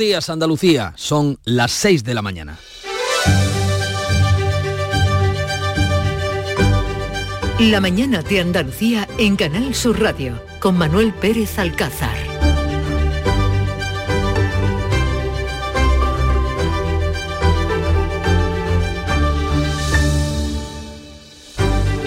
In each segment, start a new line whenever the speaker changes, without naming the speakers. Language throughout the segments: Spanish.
días, Andalucía. Son las 6 de la mañana.
La mañana de Andalucía en Canal Sur Radio con Manuel Pérez Alcázar.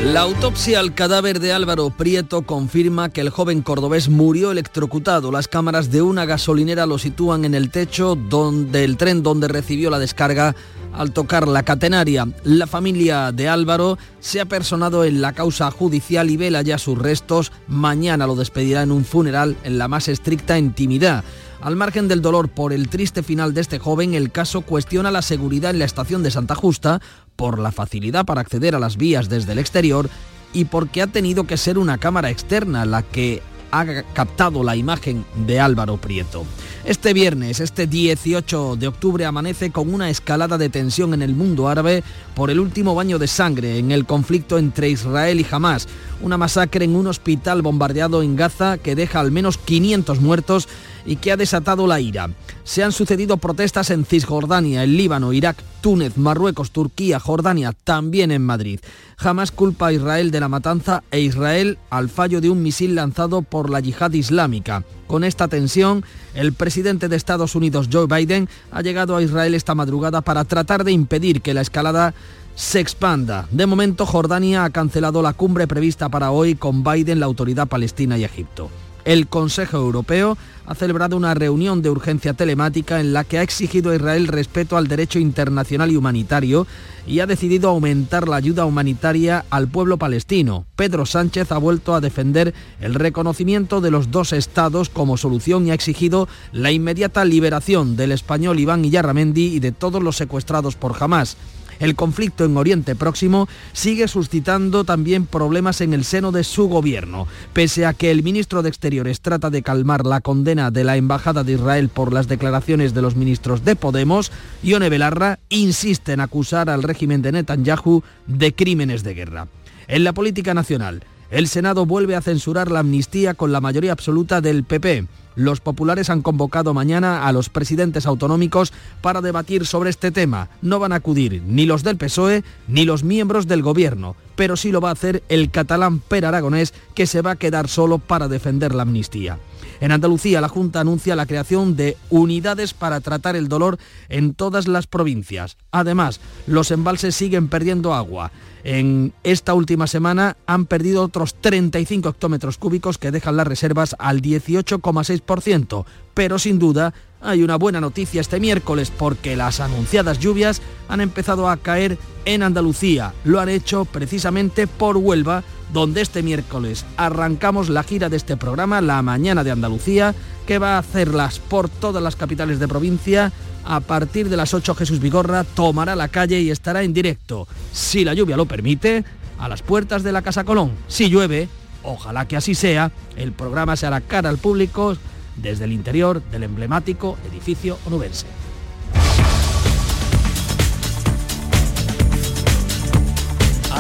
La autopsia al cadáver de Álvaro Prieto confirma que el joven cordobés murió electrocutado. Las cámaras de una gasolinera lo sitúan en el techo del tren donde recibió la descarga al tocar la catenaria. La familia de Álvaro se ha personado en la causa judicial y vela ya sus restos. Mañana lo despedirá en un funeral en la más estricta intimidad. Al margen del dolor por el triste final de este joven, el caso cuestiona la seguridad en la estación de Santa Justa por la facilidad para acceder a las vías desde el exterior y porque ha tenido que ser una cámara externa la que ha captado la imagen de Álvaro Prieto. Este viernes, este 18 de octubre, amanece con una escalada de tensión en el mundo árabe por el último baño de sangre en el conflicto entre Israel y Hamas. Una masacre en un hospital bombardeado en Gaza que deja al menos 500 muertos y que ha desatado la ira. Se han sucedido protestas en Cisjordania, el Líbano, Irak, Túnez, Marruecos, Turquía, Jordania, también en Madrid. Jamás culpa a Israel de la matanza e Israel al fallo de un misil lanzado por la yihad islámica. Con esta tensión, el presidente de Estados Unidos, Joe Biden, ha llegado a Israel esta madrugada para tratar de impedir que la escalada se expanda. De momento, Jordania ha cancelado la cumbre prevista para hoy con Biden, la autoridad palestina y Egipto. El Consejo Europeo ha celebrado una reunión de urgencia telemática en la que ha exigido a Israel respeto al derecho internacional y humanitario y ha decidido aumentar la ayuda humanitaria al pueblo palestino. Pedro Sánchez ha vuelto a defender el reconocimiento de los dos estados como solución y ha exigido la inmediata liberación del español Iván Iyarramendi y de todos los secuestrados por Hamas. El conflicto en Oriente Próximo sigue suscitando también problemas en el seno de su gobierno. Pese a que el ministro de Exteriores trata de calmar la condena de la Embajada de Israel por las declaraciones de los ministros de Podemos, Ione Belarra insiste en acusar al régimen de Netanyahu de crímenes de guerra. En la política nacional, el Senado vuelve a censurar la amnistía con la mayoría absoluta del PP. Los populares han convocado mañana a los presidentes autonómicos para debatir sobre este tema. No van a acudir ni los del PSOE ni los miembros del gobierno, pero sí lo va a hacer el catalán Per Aragonés, que se va a quedar solo para defender la amnistía. En Andalucía, la Junta anuncia la creación de unidades para tratar el dolor en todas las provincias. Además, los embalses siguen perdiendo agua. En esta última semana han perdido otros 35 hectómetros cúbicos que dejan las reservas al 18,6%. Pero sin duda hay una buena noticia este miércoles porque las anunciadas lluvias han empezado a caer en Andalucía. Lo han hecho precisamente por Huelva, donde este miércoles arrancamos la gira de este programa, La Mañana de Andalucía, que va a hacerlas por todas las capitales de provincia a partir de las 8 Jesús Vigorra tomará la calle y estará en directo, si la lluvia lo permite, a las puertas de la Casa Colón. Si llueve, ojalá que así sea, el programa se hará cara al público desde el interior del emblemático edificio onubense.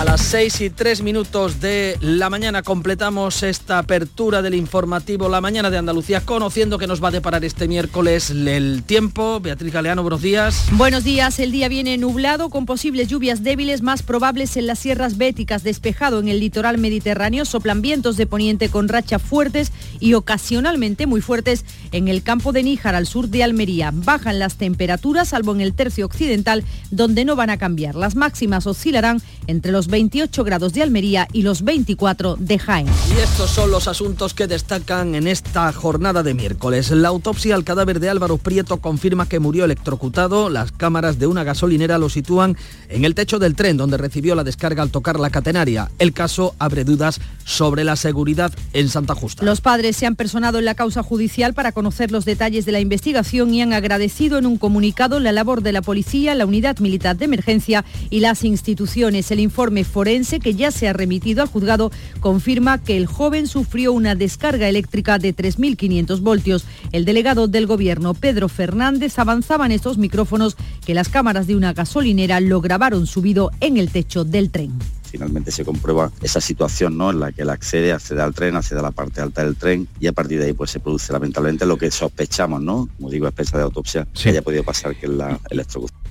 A las 6 y 3 minutos de la mañana completamos esta apertura del informativo La Mañana de Andalucía, conociendo que nos va a deparar este miércoles el tiempo. Beatriz Galeano, buenos días.
Buenos días, el día viene nublado con posibles lluvias débiles más probables en las sierras béticas, despejado en el litoral mediterráneo, soplan vientos de poniente con rachas fuertes y ocasionalmente muy fuertes en el campo de Níjar al sur de Almería. Bajan las temperaturas, salvo en el tercio occidental, donde no van a cambiar. Las máximas oscilarán entre los 28 grados de Almería y los 24 de Jaén.
Y estos son los asuntos que destacan en esta jornada de miércoles. La autopsia al cadáver de Álvaro Prieto confirma que murió electrocutado. Las cámaras de una gasolinera lo sitúan en el techo del tren donde recibió la descarga al tocar la catenaria. El caso abre dudas sobre la seguridad en Santa Justa.
Los padres se han personado en la causa judicial para conocer los detalles de la investigación y han agradecido en un comunicado la labor de la policía, la unidad militar de emergencia y las instituciones. El informe forense que ya se ha remitido al juzgado confirma que el joven sufrió una descarga eléctrica de 3.500 voltios. El delegado del gobierno, Pedro Fernández, avanzaba en estos micrófonos que las cámaras de una gasolinera lo grabaron subido en el techo del tren.
finalmente se comprueba esa situación ¿no? en la que él accede, accede al tren, accede a la parte alta del tren y a partir de ahí pues se produce lamentablemente lo que sospechamos, ¿no? Como digo, a de autopsia, que haya podido pasar que es la electrocución.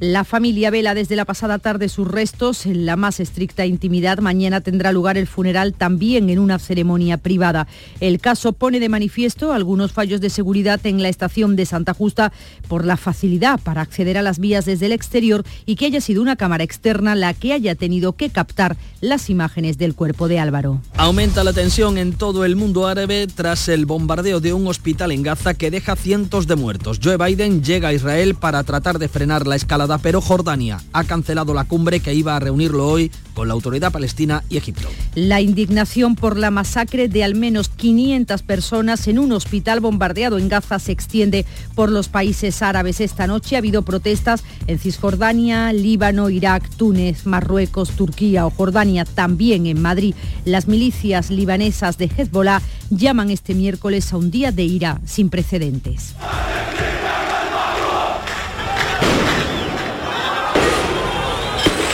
La familia vela desde la pasada tarde sus restos en la más estricta intimidad. Mañana tendrá lugar el funeral también en una ceremonia privada. El caso pone de manifiesto algunos fallos de seguridad en la estación de Santa Justa por la facilidad para acceder a las vías desde el exterior y que haya sido una cámara externa la que haya tenido que captar las imágenes del cuerpo de Álvaro.
Aumenta la tensión en todo el mundo árabe tras el bombardeo de un hospital en Gaza que deja cientos de muertos. Joe Biden llega a Israel para tratar de frenar la escalada pero Jordania ha cancelado la cumbre que iba a reunirlo hoy con la autoridad palestina y Egipto.
La indignación por la masacre de al menos 500 personas en un hospital bombardeado en Gaza se extiende por los países árabes. Esta noche ha habido protestas en Cisjordania, Líbano, Irak, Túnez, Marruecos, Turquía o Jordania, también en Madrid. Las milicias libanesas de Hezbollah llaman este miércoles a un día de ira sin precedentes.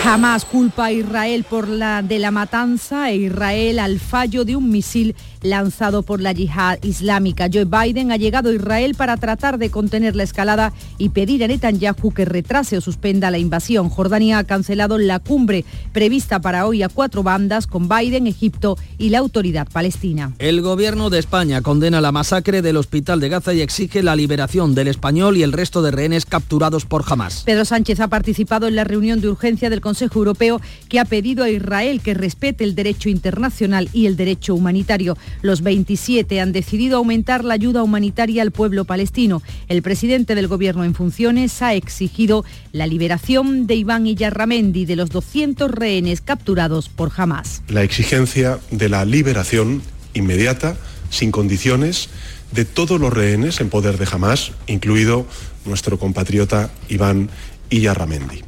Jamás culpa a Israel por la de la matanza e Israel al fallo de un misil lanzado por la yihad islámica. Joe Biden ha llegado a Israel para tratar de contener la escalada y pedir a Netanyahu que retrase o suspenda la invasión. Jordania ha cancelado la cumbre prevista para hoy a cuatro bandas con Biden, Egipto y la autoridad palestina.
El gobierno de España condena la masacre del hospital de Gaza y exige la liberación del español y el resto de rehenes capturados por Hamas.
Pedro Sánchez ha participado en la reunión de urgencia del Consejo Europeo que ha pedido a Israel que respete el derecho internacional y el derecho humanitario. Los 27 han decidido aumentar la ayuda humanitaria al pueblo palestino. El presidente del gobierno en funciones ha exigido la liberación de Iván Iyarramendi de los 200 rehenes capturados por Hamas.
La exigencia de la liberación inmediata, sin condiciones, de todos los rehenes en poder de Hamas, incluido nuestro compatriota Iván Iyarramendi.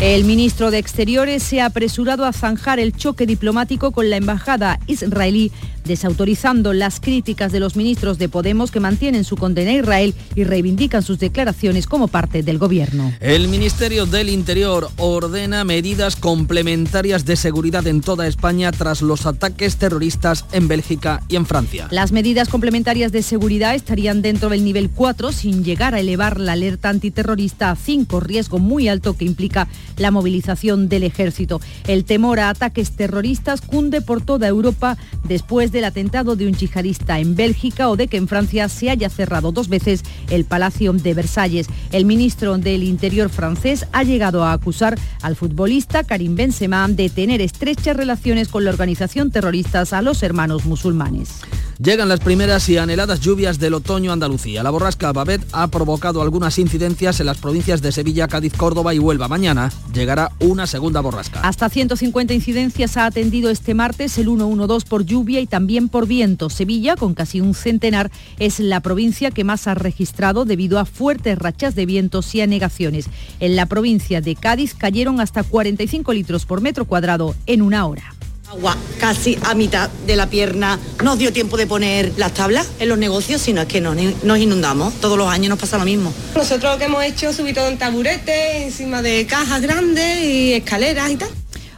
El ministro de Exteriores se ha apresurado a zanjar el choque diplomático con la embajada israelí, desautorizando las críticas de los ministros de Podemos que mantienen su condena a Israel y reivindican sus declaraciones como parte del gobierno.
El Ministerio del Interior ordena medidas complementarias de seguridad en toda España tras los ataques terroristas en Bélgica y en Francia.
Las medidas complementarias de seguridad estarían dentro del nivel 4 sin llegar a elevar la alerta antiterrorista a 5, riesgo muy alto que implica la movilización del ejército. El temor a ataques terroristas cunde por toda Europa después del atentado de un yihadista en Bélgica o de que en Francia se haya cerrado dos veces el Palacio de Versalles. El ministro del Interior francés ha llegado a acusar al futbolista Karim Benzema de tener estrechas relaciones con la organización terrorista a los hermanos musulmanes.
Llegan las primeras y anheladas lluvias del otoño Andalucía. La borrasca Babet ha provocado algunas incidencias en las provincias de Sevilla, Cádiz, Córdoba y Huelva. Mañana llegará una segunda borrasca.
Hasta 150 incidencias ha atendido este martes el 112 por lluvia y también por viento. Sevilla, con casi un centenar, es la provincia que más ha registrado debido a fuertes rachas de vientos y anegaciones. En la provincia de Cádiz cayeron hasta 45 litros por metro cuadrado en una hora
agua casi a mitad de la pierna. Nos dio tiempo de poner las tablas en los negocios, sino es que nos, nos inundamos. Todos los años nos pasa lo mismo.
Nosotros lo que hemos hecho es subir todo en taburetes, encima de cajas grandes y escaleras y tal.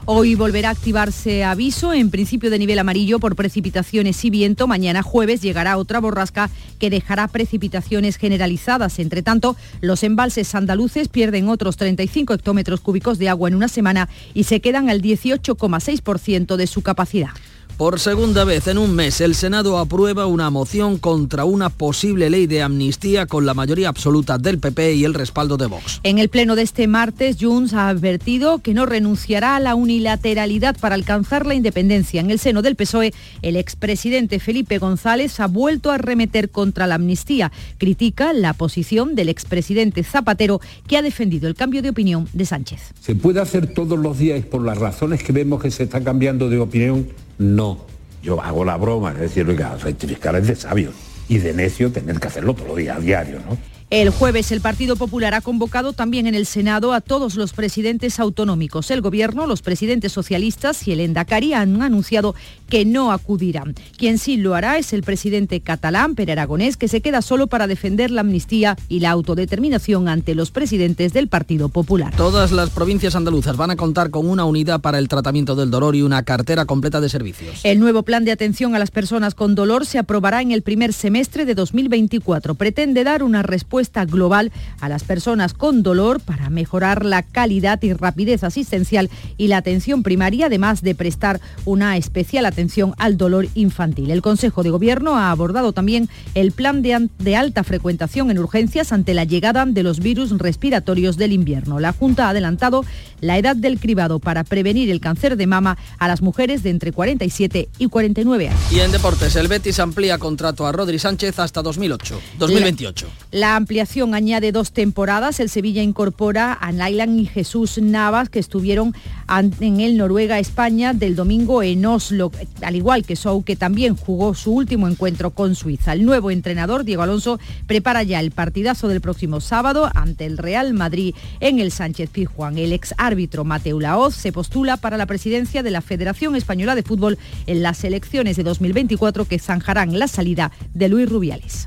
Hoy volverá a activarse aviso en principio de nivel amarillo por precipitaciones y viento. Mañana jueves llegará otra borrasca que dejará precipitaciones generalizadas. Entre tanto, los embalses andaluces pierden otros 35 hectómetros cúbicos de agua en una semana y se quedan al 18,6% de su capacidad.
Por segunda vez en un mes, el Senado aprueba una moción contra una posible ley de amnistía con la mayoría absoluta del PP y el respaldo de Vox.
En el pleno de este martes, Junts ha advertido que no renunciará a la unilateralidad para alcanzar la independencia. En el seno del PSOE, el expresidente Felipe González ha vuelto a remeter contra la amnistía. Critica la posición del expresidente Zapatero, que ha defendido el cambio de opinión de Sánchez.
Se puede hacer todos los días por las razones que vemos que se está cambiando de opinión no. Yo hago la broma, es decir, oiga, rectificar es de sabio y de necio tener que hacerlo todos los días, a diario, ¿no?
El jueves el Partido Popular ha convocado también en el Senado a todos los presidentes autonómicos. El Gobierno, los presidentes socialistas y el Endacari han anunciado que no acudirán. Quien sí lo hará es el presidente catalán, Per Aragonés, que se queda solo para defender la amnistía y la autodeterminación ante los presidentes del Partido Popular.
Todas las provincias andaluzas van a contar con una unidad para el tratamiento del dolor y una cartera completa de servicios.
El nuevo plan de atención a las personas con dolor se aprobará en el primer semestre de 2024. Pretende dar una respuesta global a las personas con dolor para mejorar la calidad y rapidez asistencial y la atención primaria, además de prestar una especial atención al dolor infantil. El Consejo de Gobierno ha abordado también el plan de, de alta frecuentación en urgencias ante la llegada de los virus respiratorios del invierno. La Junta ha adelantado la edad del cribado para prevenir el cáncer de mama a las mujeres de entre 47 y 49 años.
Y en deportes, el Betis amplía contrato a Rodri Sánchez hasta 2008, 2028.
La, la ampliación añade dos temporadas. El Sevilla incorpora a Nailan y Jesús Navas, que estuvieron en el Noruega-España del domingo en Oslo, al igual que Sou, que también jugó su último encuentro con Suiza. El nuevo entrenador, Diego Alonso, prepara ya el partidazo del próximo sábado ante el Real Madrid en el Sánchez Pizjuán. El ex árbitro Mateo Laoz se postula para la presidencia de la Federación Española de Fútbol en las elecciones de 2024 que zanjarán la salida de Luis Rubiales.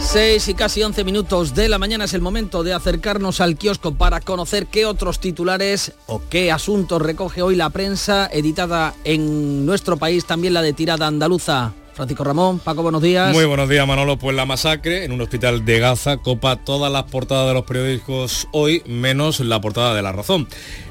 6 y casi 11 minutos de la mañana es el momento de acercarnos al kiosco para conocer qué otros titulares o qué asuntos recoge hoy la prensa editada en nuestro país, también la de tirada andaluza. Francisco Ramón, Paco, buenos días.
Muy buenos días, Manolo. Pues la masacre en un hospital de Gaza copa todas las portadas de los periódicos hoy, menos la portada de La Razón.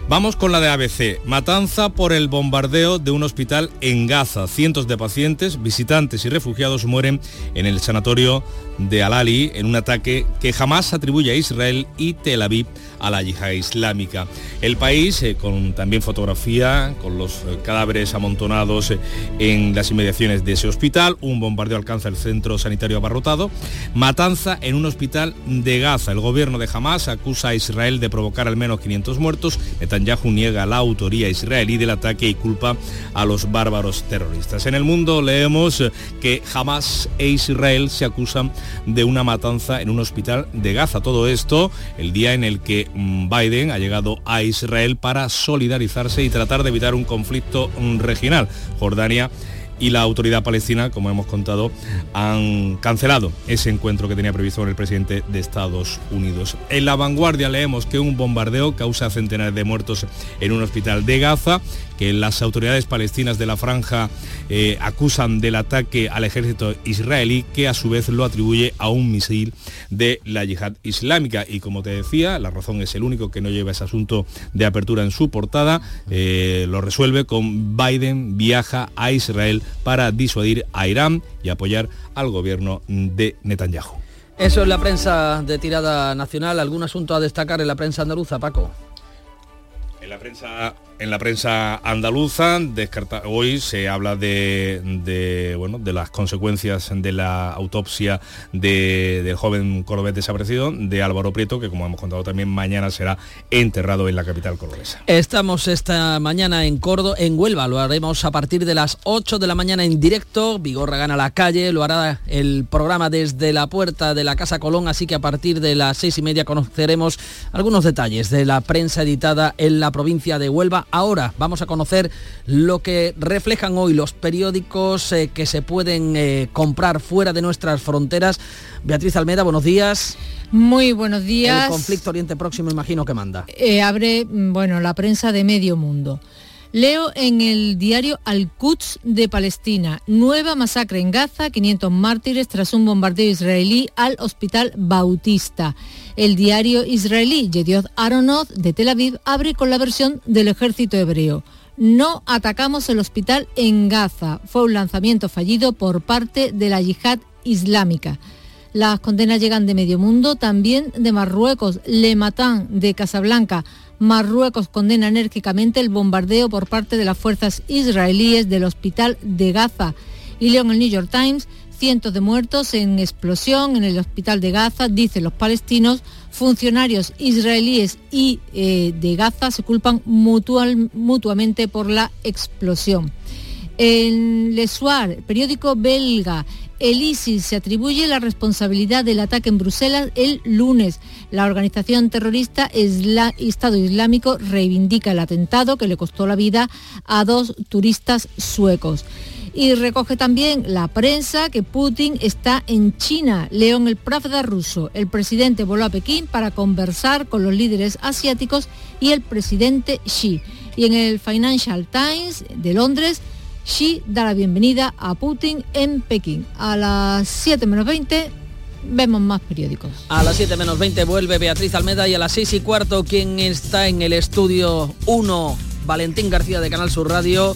Vamos con la de ABC. Matanza por el bombardeo de un hospital en Gaza. Cientos de pacientes, visitantes y refugiados mueren en el sanatorio de Al-Ali en un ataque que jamás atribuye a Israel y Tel Aviv a la yihad islámica. El país, eh, con también fotografía, con los eh, cadáveres amontonados eh, en las inmediaciones de ese hospital, un bombardeo alcanza el centro sanitario abarrotado, matanza en un hospital de Gaza. El gobierno de Hamas acusa a Israel de provocar al menos 500 muertos. Netanyahu niega la autoría israelí del ataque y culpa a los bárbaros terroristas. En el mundo leemos que Hamas e Israel se acusan de una matanza en un hospital de Gaza. Todo esto el día en el que mm, Biden ha llegado a Israel para solidarizarse y tratar de evitar un conflicto mm, regional. Jordania y la autoridad palestina, como hemos contado, han cancelado ese encuentro que tenía previsto con el presidente de Estados Unidos. En la vanguardia leemos que un bombardeo causa centenares de muertos en un hospital de Gaza, que las autoridades palestinas de la franja eh, acusan del ataque al ejército israelí, que a su vez lo atribuye a un misil de la yihad islámica. Y como te decía, la razón es el único que no lleva ese asunto de apertura en su portada, eh, lo resuelve con Biden viaja a Israel para disuadir a Irán y apoyar al gobierno de Netanyahu.
Eso es la prensa de tirada nacional. ¿Algún asunto a destacar en la prensa andaluza, Paco?
En la prensa en la prensa andaluza descarta, hoy se habla de, bueno, de las consecuencias de la autopsia del joven cordobés desaparecido, de Álvaro Prieto, que como hemos contado también mañana será enterrado en la capital cordobesa.
Estamos esta mañana en Córdoba, en Huelva, lo haremos a partir de las 8 de la mañana en directo, Vigorra gana la calle, lo hará el programa desde la puerta de la Casa Colón, así que a partir de las seis y media conoceremos algunos detalles de la prensa editada en la provincia de Huelva Ahora vamos a conocer lo que reflejan hoy los periódicos eh, que se pueden eh, comprar fuera de nuestras fronteras. Beatriz Almeda, buenos días.
Muy buenos días.
El conflicto Oriente Próximo imagino que manda.
Eh, abre, mm, bueno, la prensa de medio mundo. Leo en el diario Al-Quds de Palestina, nueva masacre en Gaza, 500 mártires tras un bombardeo israelí al hospital Bautista. El diario israelí Yedioth Aronoth de Tel Aviv abre con la versión del ejército hebreo. No atacamos el hospital en Gaza. Fue un lanzamiento fallido por parte de la yihad islámica. Las condenas llegan de medio mundo, también de Marruecos, Le Matan de Casablanca. Marruecos condena enérgicamente el bombardeo por parte de las fuerzas israelíes del hospital de Gaza. Y leo en el New York Times, cientos de muertos en explosión en el hospital de Gaza, dicen los palestinos, funcionarios israelíes y eh, de Gaza se culpan mutuamente por la explosión. En Le Soir, periódico belga, El ISIS se atribuye la responsabilidad del ataque en Bruselas el lunes. La organización terrorista Estado Islámico reivindica el atentado que le costó la vida a dos turistas suecos. Y recoge también la prensa que Putin está en China. León el Pravda ruso. El presidente voló a Pekín para conversar con los líderes asiáticos y el presidente Xi. Y en el Financial Times de Londres, Xi da la bienvenida a Putin en Pekín. A las 7 menos 20 vemos más periódicos.
A las 7 menos 20 vuelve Beatriz Almeda y a las 6 y cuarto quien está en el estudio 1, Valentín García de Canal Sur Radio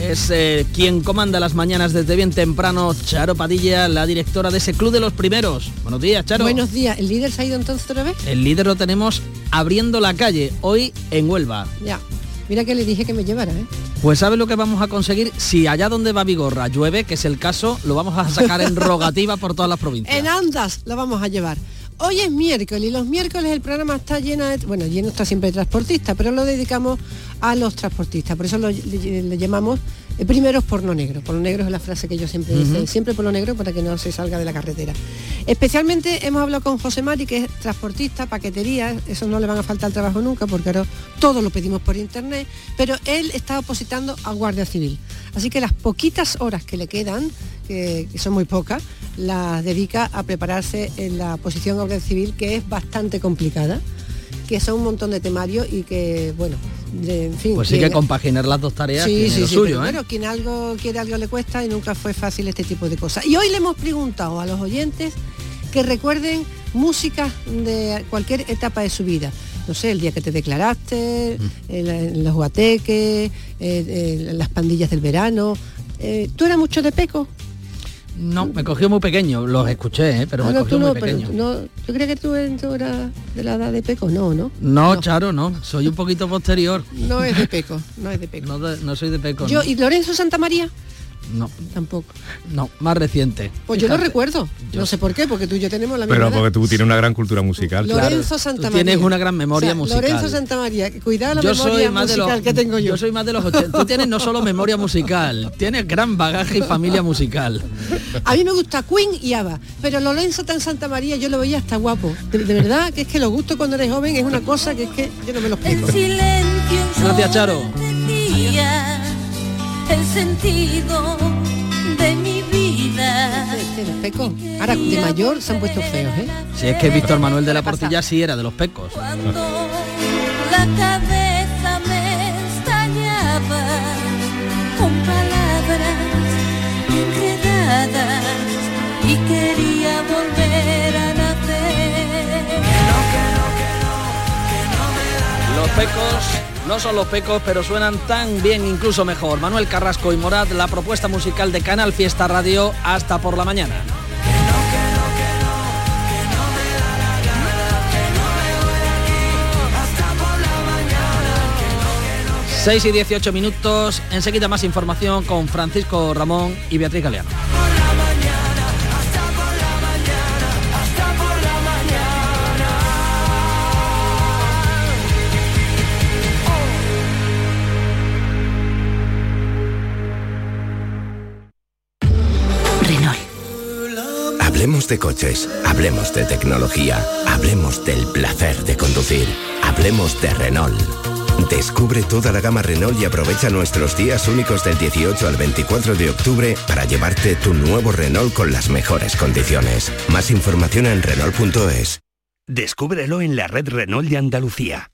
es eh, quien comanda las mañanas desde bien temprano, Charo Padilla, la directora de ese club de los primeros. Buenos días, Charo.
Buenos días. ¿El líder se ha ido entonces otra vez?
El líder lo tenemos abriendo la calle, hoy en Huelva.
Ya. Mira que le dije que me llevara, ¿eh?
Pues ¿sabe lo que vamos a conseguir? Si allá donde va Vigorra llueve, que es el caso, lo vamos a sacar en rogativa por todas las provincias.
En Andas lo vamos a llevar. Hoy es miércoles y los miércoles el programa está lleno de, bueno, lleno está siempre de transportistas, pero lo dedicamos a los transportistas, por eso lo, le, llamamos eh, primeros por lo negro. Por lo negro es la frase que yo siempre digo, siempre por lo negro para que no se salga de la carretera. Especialmente hemos hablado con José Mari, que es transportista, paquetería, eso no le van a faltar trabajo nunca porque ahora todo lo pedimos por internet, pero él está opositando a Guardia Civil. Así que las poquitas horas que le quedan, que, son muy pocas, las dedica a prepararse en la posición Guardia Civil, que es bastante complicada, que son un montón de temarios y que, bueno, en fin,
pues sí que compaginar las dos tareas
sí, sí,
sí, suyo,
¿eh? quien algo quiere algo le cuesta y nunca fue fácil este tipo de cosas. Y hoy le hemos preguntado a los oyentes que recuerden música de cualquier etapa de su vida no sé, el día que te declaraste, en, los guateques, las pandillas del verano. Eh, ¿Tú eras mucho de peco?
No, me cogió muy pequeño, los escuché, ¿eh? pero me cogió muy pequeño.
no, ¿Yo creía que tú eras de la edad de Peco? No, ¿no?
No, Charo, no. Soy un poquito posterior.
No es de Peco, no es de Peco.
No, soy de Peco.
Yo, ¿Y Lorenzo Santa María?
No.
Tampoco.
No, más reciente.
Pues yo lo recuerdo. No sé por qué, porque tú y yo tenemos la
misma Pero porque tú tienes una gran cultura musical.
Lorenzo Santa María.
Tienes una gran memoria musical.
Lorenzo Santa María, cuidado la memoria musical que tengo yo.
Yo soy más de los 80. Tú tienes no solo memoria musical, tienes gran bagaje y familia musical.
A mí me gusta Queen y Ava, pero Lorenzo tan Santa María yo lo veía hasta guapo. De, verdad que es que lo gusto cuando eres joven es una cosa que es que yo no me lo explico.
Gracias, Charo.
El sentido de mi vida.
los pecos. Ahora, de mayor se han puesto feos, ¿eh?
Si es que Víctor Manuel de la Portilla sí era de los pecos.
Cuando la cabeza me estañaba con palabras enredadas y quería volver a nacer.
Los pecos no son los pecos, pero suenan tan bien, incluso mejor. Manuel Carrasco y Morad, la propuesta musical de Canal Fiesta Radio, hasta por la mañana. 6 y 18 minutos, enseguida más información con Francisco Ramón y Beatriz Galeano.
Hablemos de coches, hablemos de tecnología, hablemos del placer de conducir, hablemos de Renault. Descubre toda la gama Renault y aprovecha nuestros días únicos del 18 al 24 de octubre para llevarte tu nuevo Renault con las mejores condiciones. Más información en Renault.es.
Descúbrelo en la red Renault de Andalucía.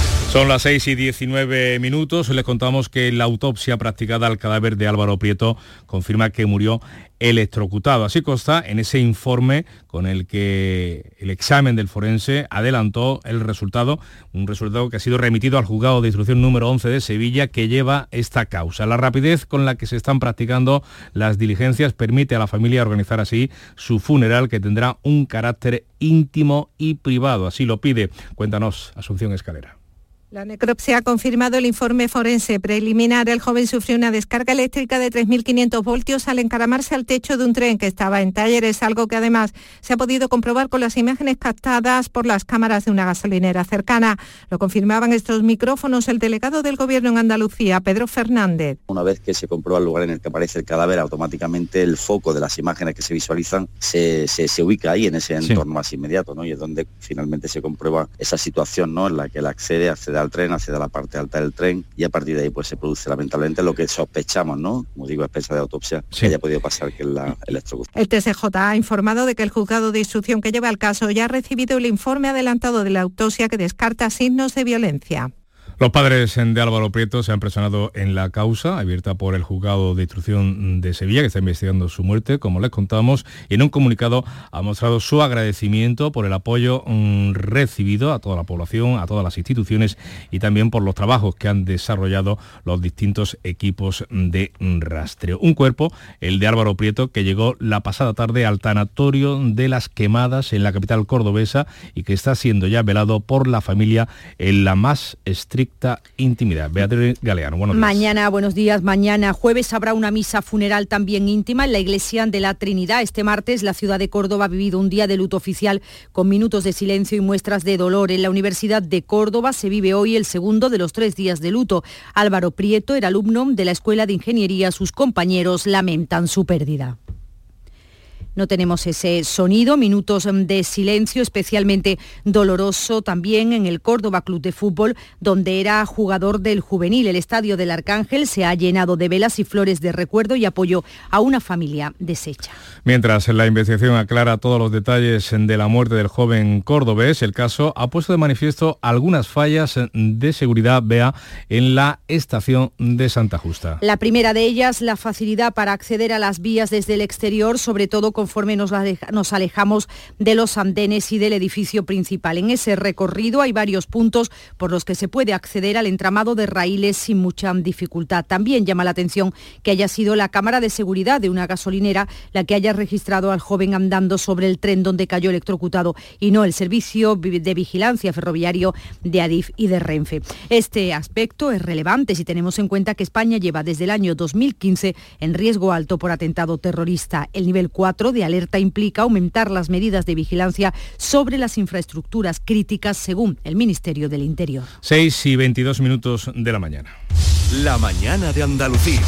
Son las 6 y 19 minutos. Les contamos que la autopsia practicada al cadáver de Álvaro Prieto confirma que murió electrocutado. Así consta en ese informe con el que el examen del forense adelantó el resultado, un resultado que ha sido remitido al juzgado de instrucción número 11 de Sevilla que lleva esta causa. La rapidez con la que se están practicando las diligencias permite a la familia organizar así su funeral que tendrá un carácter íntimo y privado. Así lo pide. Cuéntanos, Asunción Escalera.
La necropsia ha confirmado el informe forense preliminar. El joven sufrió una descarga eléctrica de 3.500 voltios al encaramarse al techo de un tren que estaba en talleres, algo que además se ha podido comprobar con las imágenes captadas por las cámaras de una gasolinera cercana. Lo confirmaban estos micrófonos el delegado del Gobierno en Andalucía, Pedro Fernández.
Una vez que se comprueba el lugar en el que aparece el cadáver, automáticamente el foco de las imágenes que se visualizan se, se, se ubica ahí, en ese entorno más inmediato, ¿no? Y es donde finalmente se comprueba esa situación, ¿no? En la que él accede, accede al tren, accede a la parte alta del tren y a partir de ahí pues se produce lamentablemente lo que sospechamos, ¿no? Como digo, expensa de autopsia, que haya podido pasar que es la electrocución.
El TSJ ha informado de que el juzgado de instrucción que lleva el caso ya ha recibido el informe adelantado de la autopsia que descarta signos de violencia.
Los padres de Álvaro Prieto se han presionado en la causa abierta por el juzgado de instrucción de Sevilla, que está investigando su muerte, como les contamos, y en un comunicado ha mostrado su agradecimiento por el apoyo mm, recibido a toda la población, a todas las instituciones y también por los trabajos que han desarrollado los distintos equipos de rastreo. Un cuerpo, el de Álvaro Prieto, que llegó la pasada tarde al tanatorio de las quemadas en la capital cordobesa y que está siendo ya velado por la familia en la más estricta intimidad. Beatriz Galeano, buenos días.
Mañana, buenos días. Mañana jueves habrá una misa funeral también íntima en la iglesia de la Trinidad. Este martes la ciudad de Córdoba ha vivido un día de luto oficial con minutos de silencio y muestras de dolor. En la Universidad de Córdoba se vive hoy el segundo de los tres días de luto. Álvaro Prieto era alumno de la Escuela de Ingeniería. Sus compañeros lamentan su pérdida. No tenemos ese sonido, minutos de silencio, especialmente doloroso también en el Córdoba Club de Fútbol, donde era jugador del juvenil. El estadio del Arcángel se ha llenado de velas y flores de recuerdo y apoyo a una familia deshecha.
Mientras la investigación aclara todos los detalles de la muerte del joven cordobés, el caso ha puesto de manifiesto algunas fallas de seguridad, vea, en la estación de Santa Justa.
La primera de ellas, la facilidad para acceder a las vías desde el exterior, sobre todo conforme nos, alejamos de los andenes y del edificio principal. En ese recorrido hay varios puntos por los que se puede acceder al entramado de raíles sin mucha dificultad. También llama la atención que haya sido la cámara de seguridad de una gasolinera la que haya registrado al joven andando sobre el tren donde cayó electrocutado y no el servicio de vigilancia ferroviario de Adif y de Renfe. Este aspecto es relevante si tenemos en cuenta que España lleva desde el año 2015 en riesgo alto por atentado terrorista. El nivel 4 de alerta implica aumentar las medidas de vigilancia sobre las infraestructuras críticas según el Ministerio del Interior.
6 y 22 minutos de la mañana.
La mañana de Andalucía.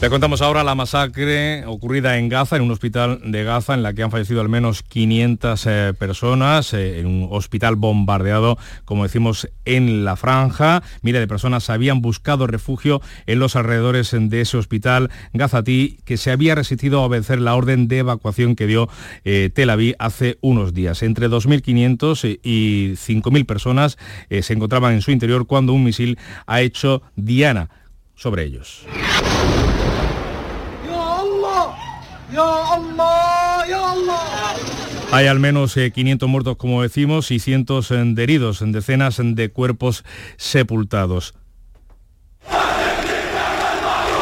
Le contamos ahora la masacre ocurrida en Gaza, en un hospital de Gaza, en la que han fallecido al menos 500 eh, personas, eh, en un hospital bombardeado, como decimos, en la franja. Miles de personas habían buscado refugio en los alrededores de ese hospital gazatí, que se había resistido a obedecer la orden de evacuación que dio eh, Tel Aviv hace unos días. Entre 2.500 y 5.000 personas se encontraban en su interior cuando un misil ha hecho diana sobre ellos. Hay al menos 500 muertos, como decimos, y cientos de heridos, en decenas de cuerpos sepultados.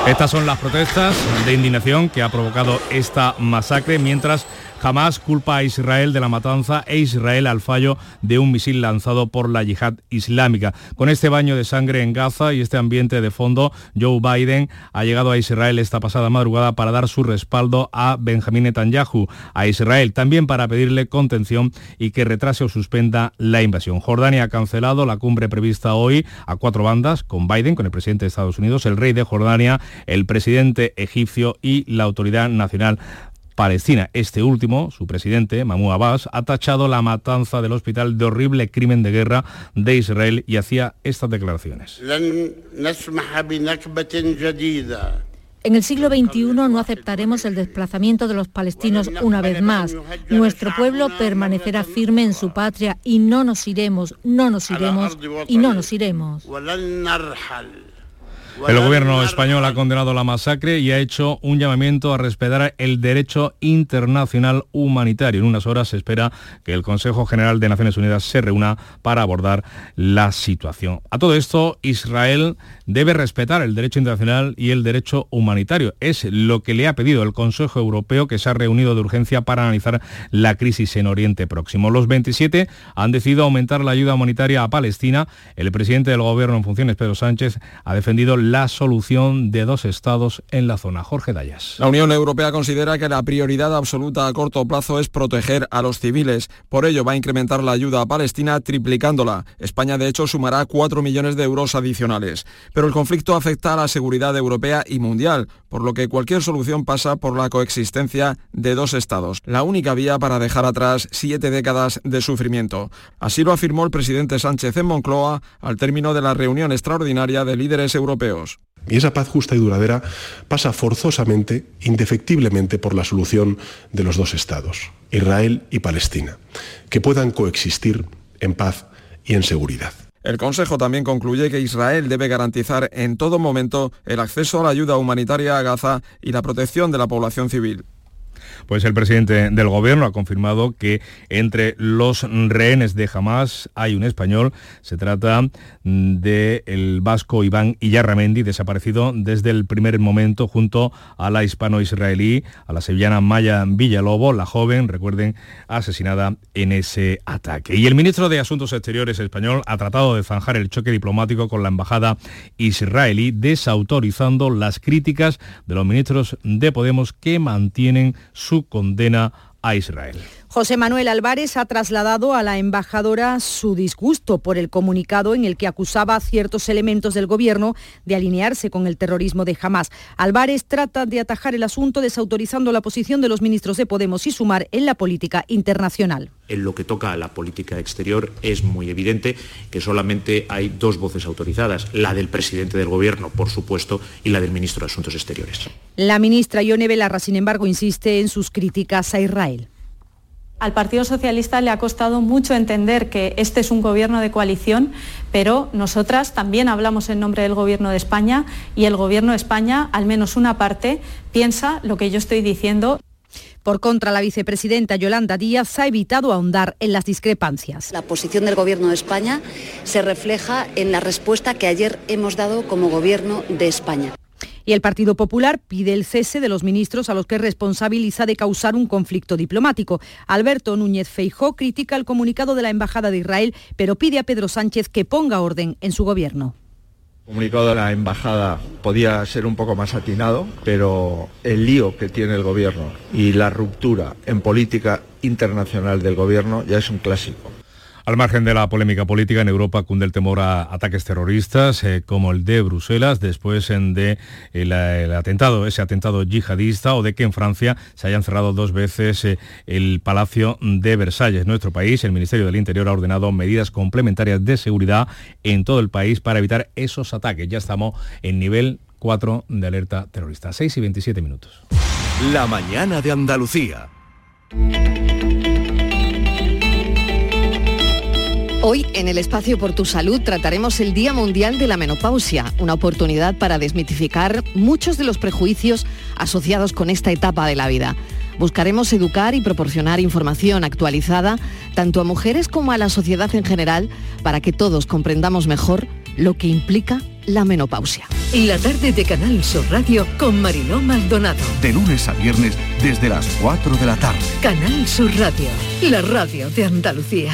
Estas son las protestas de indignación que ha provocado esta masacre, mientras Jamás culpa a Israel de la matanza e Israel al fallo de un misil lanzado por la yihad islámica. Con este baño de sangre en Gaza y este ambiente de fondo, Joe Biden ha llegado a Israel esta pasada madrugada para dar su respaldo a Benjamín Netanyahu, a Israel, también para pedirle contención y que retrase o suspenda la invasión. Jordania ha cancelado la cumbre prevista hoy a cuatro bandas, con Biden, con el presidente de Estados Unidos, el rey de Jordania, el presidente egipcio y la autoridad nacional Palestina. Este último, su presidente, Mahmoud Abbas, ha tachado la matanza del hospital de horrible crimen de guerra de Israel y hacía estas declaraciones.
En el siglo XXI no aceptaremos el desplazamiento de los palestinos una vez más. Nuestro pueblo permanecerá firme en su patria y no nos iremos, no nos iremos y no nos iremos.
El gobierno español ha condenado la masacre y ha hecho un llamamiento a respetar el derecho internacional humanitario. En unas horas se espera que el Consejo General de Naciones Unidas se reúna para abordar la situación. A todo esto, Israel debe respetar el derecho internacional y el derecho humanitario. Es lo que le ha pedido el Consejo Europeo que se ha reunido de urgencia para analizar la crisis en Oriente Próximo. Los 27 han decidido aumentar la ayuda humanitaria a Palestina. El presidente del gobierno en funciones, Pedro Sánchez, ha defendido la solución de dos estados en la zona. Jorge Dayas.
La Unión Europea considera que la prioridad absoluta a corto plazo es proteger a los civiles. Por ello va a incrementar la ayuda a Palestina triplicándola. España de hecho sumará 4 millones de euros adicionales. Pero el conflicto afecta a la seguridad europea y mundial, por lo que cualquier solución pasa por la coexistencia de dos estados, la única vía para dejar atrás siete décadas de sufrimiento. Así lo afirmó el presidente Sánchez en Moncloa al término de la reunión extraordinaria de líderes europeos.
Y esa paz justa y duradera pasa forzosamente, indefectiblemente, por la solución de los dos estados, Israel y Palestina, que puedan coexistir en paz y en seguridad.
El Consejo también concluye que Israel debe garantizar en todo momento el acceso a la ayuda humanitaria a Gaza y la protección de la población civil.
Pues el presidente del gobierno ha confirmado que entre los rehenes de Hamas hay un español. Se trata del vasco Iván Iyarramendi, desaparecido desde el primer momento junto a la hispano-israelí, a la sevillana Maya Villalobo, la joven, recuerden, asesinada en ese ataque. Y el ministro de Asuntos Exteriores español ha tratado de zanjar el choque diplomático con la embajada israelí, desautorizando las críticas de los ministros de Podemos que mantienen su condena a Israel.
José Manuel Álvarez ha trasladado a la embajadora su disgusto por el comunicado en el que acusaba a ciertos elementos del gobierno de alinearse con el terrorismo de Hamas. Álvarez trata de atajar el asunto desautorizando la posición de los ministros de Podemos y Sumar en la política internacional.
En lo que toca a la política exterior es muy evidente que solamente hay dos voces autorizadas, la del presidente del gobierno, por supuesto, y la del ministro de Asuntos Exteriores.
La ministra Ione Belarra, sin embargo, insiste en sus críticas a Israel.
Al Partido Socialista le ha costado mucho entender que este es un gobierno de coalición, pero nosotras también hablamos en nombre del Gobierno de España y el Gobierno de España, al menos una parte, piensa lo que yo estoy diciendo.
Por contra, la vicepresidenta Yolanda Díaz ha evitado ahondar en las discrepancias.
La posición del Gobierno de España se refleja en la respuesta que ayer hemos dado como Gobierno de España.
Y el Partido Popular pide el cese de los ministros a los que responsabiliza de causar un conflicto diplomático. Alberto Núñez Feijó critica el comunicado de la Embajada de Israel, pero pide a Pedro Sánchez que ponga orden en su gobierno.
El comunicado de la embajada podía ser un poco más atinado, pero el lío que tiene el gobierno y la ruptura en política internacional del gobierno ya es un clásico.
Al margen de la polémica política, en Europa cunde el temor a ataques terroristas eh, como el de Bruselas después de el, atentado, ese atentado yihadista o de que en Francia se hayan cerrado dos veces eh, el Palacio de Versalles. En nuestro país, el Ministerio del Interior ha ordenado medidas complementarias de seguridad en todo el país para evitar esos ataques. Ya estamos en nivel 4 de alerta terrorista. 6 y 27 minutos.
La mañana de Andalucía.
Hoy, en el espacio Por tu Salud, trataremos el Día Mundial de la Menopausia, una oportunidad para desmitificar muchos de los prejuicios asociados con esta etapa de la vida. Buscaremos educar y proporcionar información actualizada tanto a mujeres como a la sociedad en general para que todos comprendamos mejor lo que implica la menopausia.
La tarde de Canal Sur Radio con Mariló Maldonado.
De lunes a viernes desde las 4 de la tarde.
Canal Sur Radio, la radio de Andalucía.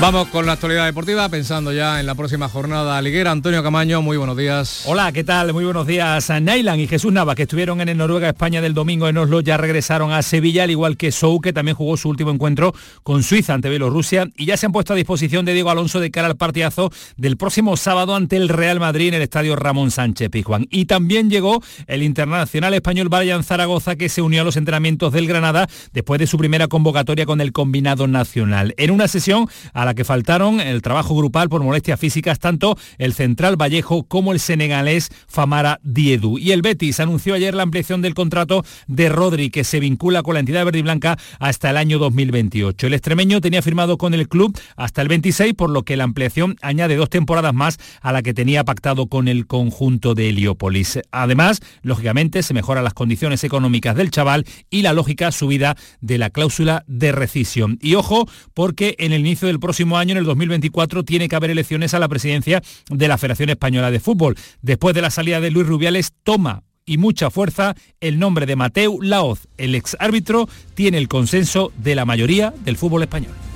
Vamos con la actualidad deportiva, pensando ya en la próxima jornada liguera. Antonio Camaño, muy buenos días.
Hola, ¿qué tal? Muy buenos días. Nailan y Jesús Nava, que estuvieron en el Noruega-España del domingo en Oslo, ya regresaron a Sevilla, al igual que Sou, que también jugó su último encuentro con Suiza ante Bielorrusia, y ya se han puesto a disposición de Diego Alonso de cara al partidazo del próximo sábado ante el Real Madrid en el estadio Ramón Sánchez Pizjuán. Y también llegó el internacional español Brian Zaragoza, que se unió a los entrenamientos del Granada después de su primera convocatoria con el combinado nacional. En una sesión a la que faltaron el trabajo grupal por molestias físicas tanto el central Vallejo como el senegalés Famara Diedu. Y el Betis anunció ayer la ampliación del contrato de Rodri, que se vincula con la entidad verde y blanca hasta el año 2028. El extremeño tenía firmado con el club hasta el 26, por lo que la ampliación añade dos temporadas más a la que tenía pactado con el conjunto de Heliópolis. Además, lógicamente, se mejoran las condiciones económicas del chaval y la lógica subida de la cláusula de rescisión. Y ojo, porque en el inicio del próximo año, en el 2024, tiene que haber elecciones a la presidencia de la Federación Española de Fútbol. Después de la salida de Luis Rubiales, toma y mucha fuerza el nombre de Mateu Laoz. El ex árbitro tiene el consenso de la mayoría del fútbol español.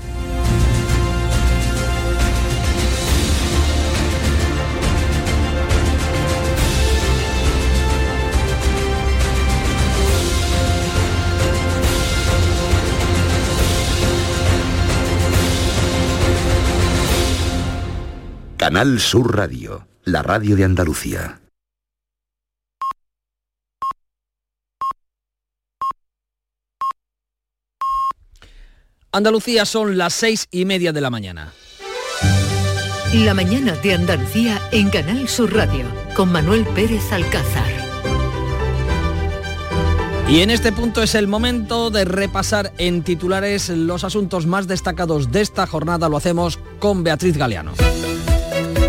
Canal Sur Radio, la radio de Andalucía.
Andalucía son las seis y media de la mañana.
La mañana de Andalucía en Canal Sur Radio con Manuel Pérez Alcázar.
Y en este punto es el momento de repasar en titulares los asuntos más destacados de esta jornada. Lo hacemos con Beatriz Galeano.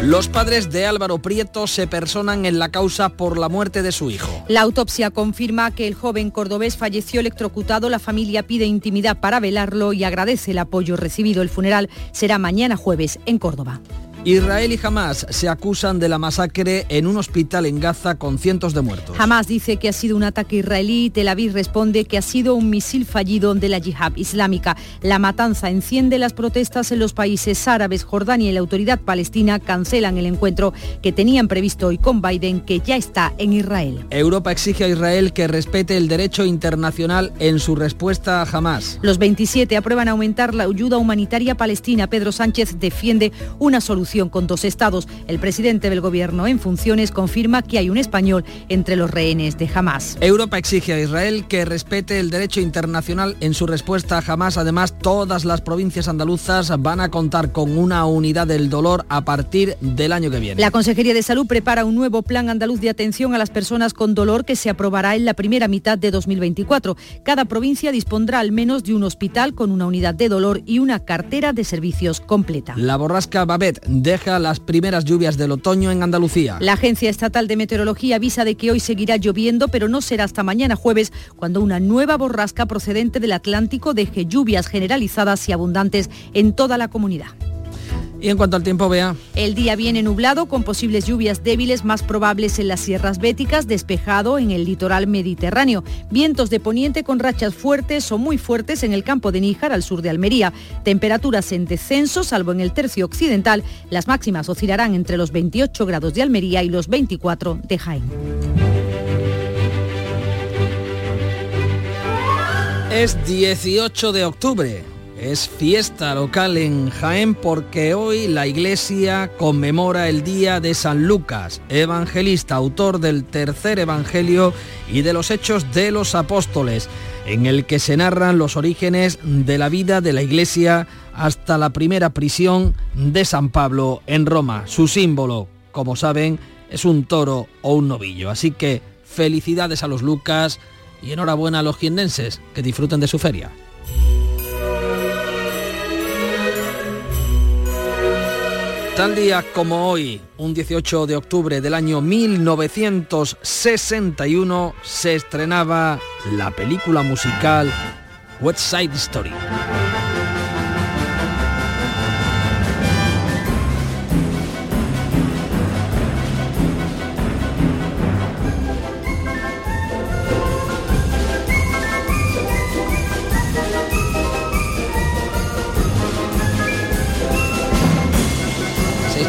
Los padres de Álvaro Prieto se personan en la causa por la muerte de su hijo.
La autopsia confirma que el joven cordobés falleció electrocutado. La familia pide intimidad para velarlo y agradece el apoyo recibido. El funeral será mañana jueves en Córdoba.
Israel y Hamas se acusan de la masacre en un hospital en Gaza con cientos de muertos.
Hamas dice que ha sido un ataque israelí y Tel Aviv responde que ha sido un misil fallido de la yihad islámica. La matanza enciende las protestas en los países árabes. Jordania y la autoridad palestina cancelan el encuentro que tenían previsto hoy con Biden, que ya está en Israel.
Europa exige a Israel que respete el derecho internacional en su respuesta a Hamas.
Los 27 aprueban aumentar la ayuda humanitaria palestina. Pedro Sánchez defiende una solución con dos estados. El presidente del gobierno en funciones confirma que hay un español entre los rehenes de Hamas.
Europa exige a Israel que respete el derecho internacional en su respuesta a Hamas. Además, todas las provincias andaluzas van a contar con una unidad del dolor a partir del año que viene.
La Consejería de Salud prepara un nuevo plan andaluz de atención a las personas con dolor que se aprobará en la primera mitad de 2024. Cada provincia dispondrá al menos de un hospital con una unidad de dolor y una cartera de servicios completa.
La borrasca Babet deja las primeras lluvias del otoño en Andalucía.
La Agencia Estatal de Meteorología avisa de que hoy seguirá lloviendo, pero no será hasta mañana jueves, cuando una nueva borrasca procedente del Atlántico deje lluvias generalizadas y abundantes en toda la comunidad.
Y en cuanto al tiempo, vea.
El día viene nublado con posibles lluvias débiles más probables en las sierras béticas, despejado en el litoral mediterráneo. Vientos de poniente con rachas fuertes o muy fuertes en el campo de Níjar al sur de Almería. Temperaturas en descenso, salvo en el tercio occidental. Las máximas oscilarán entre los 28 grados de Almería y los 24 de Jaén.
Es 18 de octubre. Es fiesta local en Jaén porque hoy la iglesia conmemora el día de San Lucas, evangelista, autor del tercer evangelio y de los hechos de los apóstoles, en el que se narran los orígenes de la vida de la iglesia hasta la primera prisión de San Pablo en Roma. Su símbolo, como saben, es un toro o un novillo. Así que felicidades a los Lucas y enhorabuena a los jiendenses que disfruten de su feria. Tal día como hoy, un 18 de octubre del año 1961, se estrenaba la película musical West Side Story.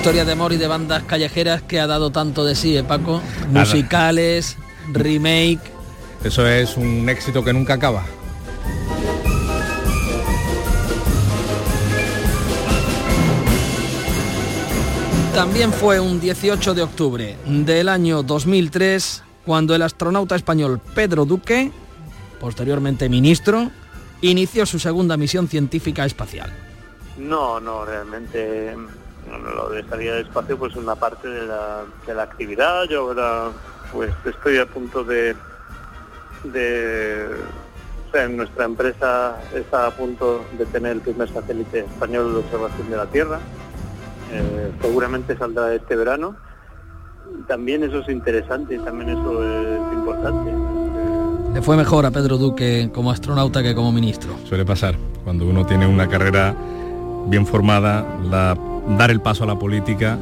Historia de amor y de bandas callejeras que ha dado tanto de sí, ¿eh, Paco? Musicales, remake.
Eso es un éxito que nunca acaba.
También fue un 18 de octubre del año 2003 cuando el astronauta español Pedro Duque, posteriormente ministro, inició su segunda misión científica espacial.
No, no, realmente lo de salida de espacio pues una parte de la, de la actividad. Yo ahora pues estoy a punto de, de o sea, nuestra empresa está a punto de tener el primer satélite español de observación de la Tierra. Eh, seguramente saldrá este verano. También eso es interesante y también eso es importante.
Le fue mejor a Pedro Duque como astronauta que como ministro.
Suele pasar, cuando uno tiene una carrera bien formada, la- dar el paso a la política,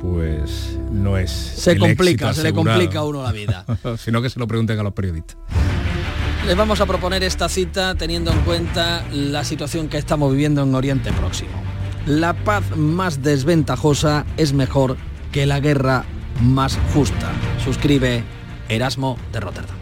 pues no es...
Se complica, se le complica a uno la vida.
sino que se lo pregunten a los periodistas.
Les vamos a proponer esta cita teniendo en cuenta la situación que estamos viviendo en Oriente Próximo. La paz más desventajosa es mejor que la guerra más justa. Suscribe Erasmo de Rotterdam.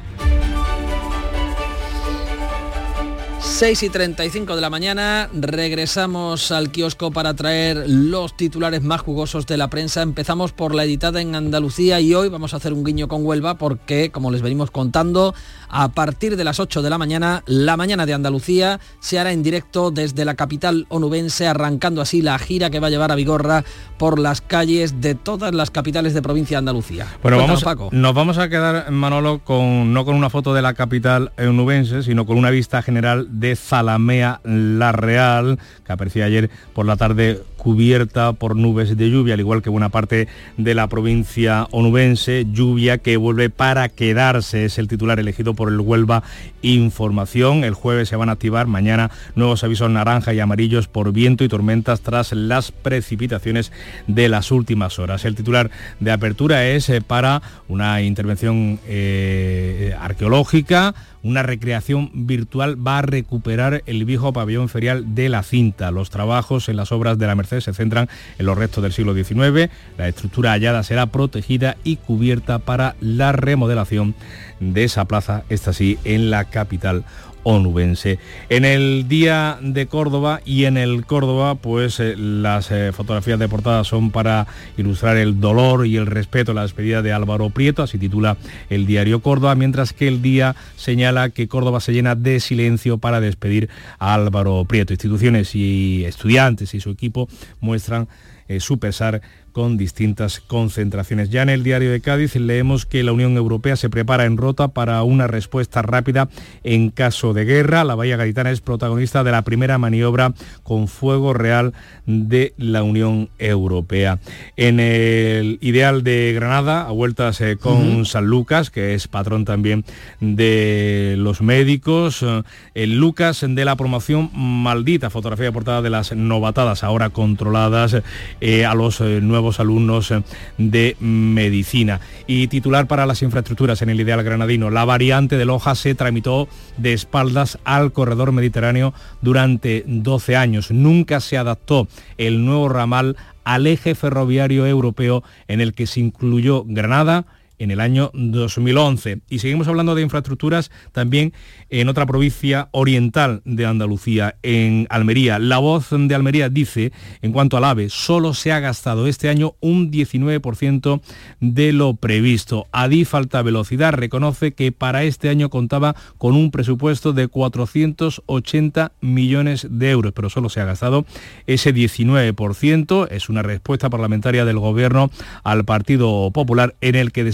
6 y 35 de la mañana, regresamos al kiosco para traer los titulares más jugosos de la prensa. Empezamos por la editada en Andalucía y hoy vamos a hacer un guiño con Huelva porque, como les venimos contando, a partir de las 8 de la mañana, la mañana de Andalucía se hará en directo desde la capital onubense, arrancando así la gira que va a llevar a Vigorra por las calles de todas las capitales de provincia de Andalucía.
Bueno,
Cuéntanos,
vamos,
Paco.
nos vamos a quedar, Manolo, con, no con una foto de la capital eunubense, sino con una vista general de Zalamea La Real, que aparecía ayer por la tarde cubierta por nubes de lluvia, al igual que buena parte de la provincia onubense, lluvia que vuelve para quedarse, es el titular elegido por el Huelva Información. El jueves se van a activar mañana nuevos avisos naranja y amarillos por viento y tormentas tras las precipitaciones de las últimas horas. El titular de apertura es eh, para una intervención eh, arqueológica, una recreación virtual va a recuperar el viejo pabellón ferial de la cinta. Los trabajos en las obras de la Merced se centran en los restos del siglo XIX. La estructura hallada será protegida y cubierta para la remodelación de esa plaza, esta sí, en la capital En el Día de Córdoba y en el Córdoba, pues eh, las eh, fotografías de portada son para ilustrar el dolor y el respeto a la despedida de Álvaro Prieto, así titula el diario Córdoba, mientras que el día señala que Córdoba se llena de silencio para despedir a Álvaro Prieto. Instituciones y estudiantes y su equipo muestran eh, su pesar con distintas concentraciones. Ya en el diario de Cádiz leemos que la Unión Europea se prepara en rota para una respuesta rápida en caso de guerra. La Bahía Gaditana es protagonista de la primera maniobra con fuego real de la Unión Europea. En el ideal de Granada, a vueltas eh, con. San Lucas, que es patrón también de los médicos, eh, el Lucas de la promoción maldita, fotografía de portada de las novatadas, ahora controladas eh, a los eh, nuevos alumnos eh, de medicina. Y titular para las infraestructuras en el ideal granadino, la variante de Loja se tramitó de espaldas al corredor mediterráneo durante 12 años. Nunca se adaptó el nuevo ramal al eje ferroviario europeo en el que se incluyó Granada, en el año 2011. Y seguimos hablando de infraestructuras también en otra provincia oriental de Andalucía, en Almería. La voz de Almería dice, en cuanto al AVE, solo se ha gastado este año un 19% de lo previsto. Adif Alta Velocidad reconoce que para este año contaba con un presupuesto de 480 millones de euros, pero solo se ha gastado ese 19%. Es una respuesta parlamentaria del Gobierno al Partido Popular en el que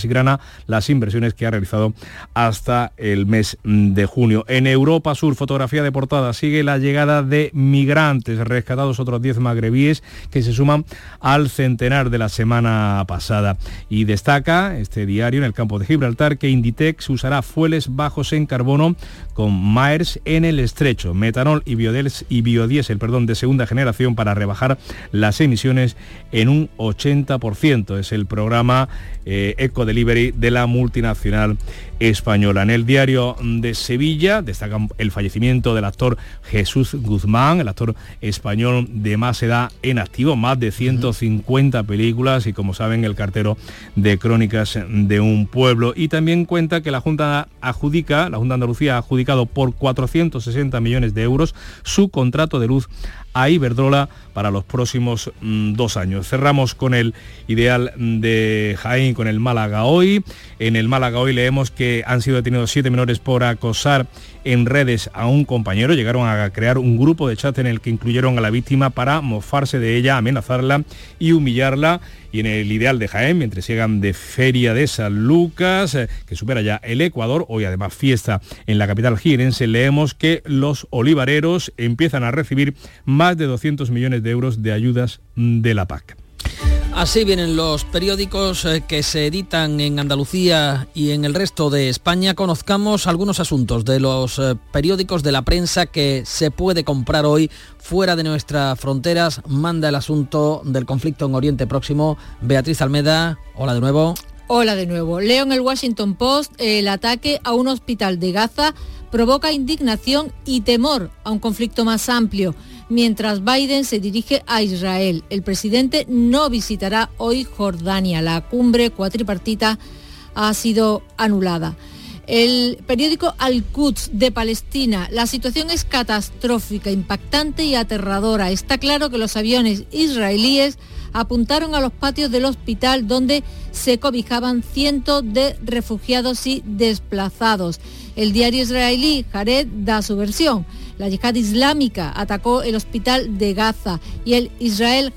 las inversiones que ha realizado hasta el mes de junio. En Europa Sur, fotografía de portada, sigue la llegada de migrantes, rescatados otros 10 magrebíes que se suman al centenar de la semana pasada. Y destaca este diario en el campo de Gibraltar que Inditex usará fueles bajos en carbono con Maers en el estrecho, metanol y, biodels- y biodiesel perdón, de segunda generación para rebajar las emisiones en un 80%. Es el programa eh, Eco Delivery de la multinacional española. En el diario de Sevilla destacan el fallecimiento del actor Jesús Guzmán, el actor español de más edad en activo, más de 150 películas y como saben el cartero de Crónicas de un pueblo. Y también cuenta que la Junta adjudica, la Junta de Andalucía ha adjudicado por 460 millones de euros su contrato de luz a Iberdrola para los próximos mm, dos años. Cerramos con el ideal de Jaén, con el Málaga hoy. En el Málaga hoy leemos que han sido detenidos siete menores por acosar en redes a un compañero. Llegaron a crear un grupo de chat en el que incluyeron a la víctima para mofarse de ella, amenazarla y humillarla. Y en el ideal de Jaén, mientras llegan de Feria de San Lucas, eh, que supera ya el Ecuador, hoy además fiesta en la capital jirense, leemos que los olivareros empiezan a recibir más de 200 millones de euros de ayudas de la PAC.
Así vienen los periódicos eh, que se editan en Andalucía y en el resto de España. Conozcamos algunos asuntos de los eh, periódicos de la prensa que se puede comprar hoy fuera de nuestras fronteras. Manda el asunto del conflicto en Oriente Próximo. Beatriz Almeda, hola de nuevo.
Hola de nuevo. Leo en el Washington Post el ataque a un hospital de Gaza provoca indignación y temor a un conflicto más amplio mientras Biden se dirige a Israel. El presidente no visitará hoy Jordania. La cumbre cuatripartita ha sido anulada. El periódico Al-Quds de Palestina, la situación es catastrófica, impactante y aterradora. Está claro que los aviones israelíes apuntaron a los patios del hospital donde se cobijaban cientos de refugiados y desplazados. El diario israelí Jared da su versión. La yihad islámica atacó el hospital de Gaza y el Israel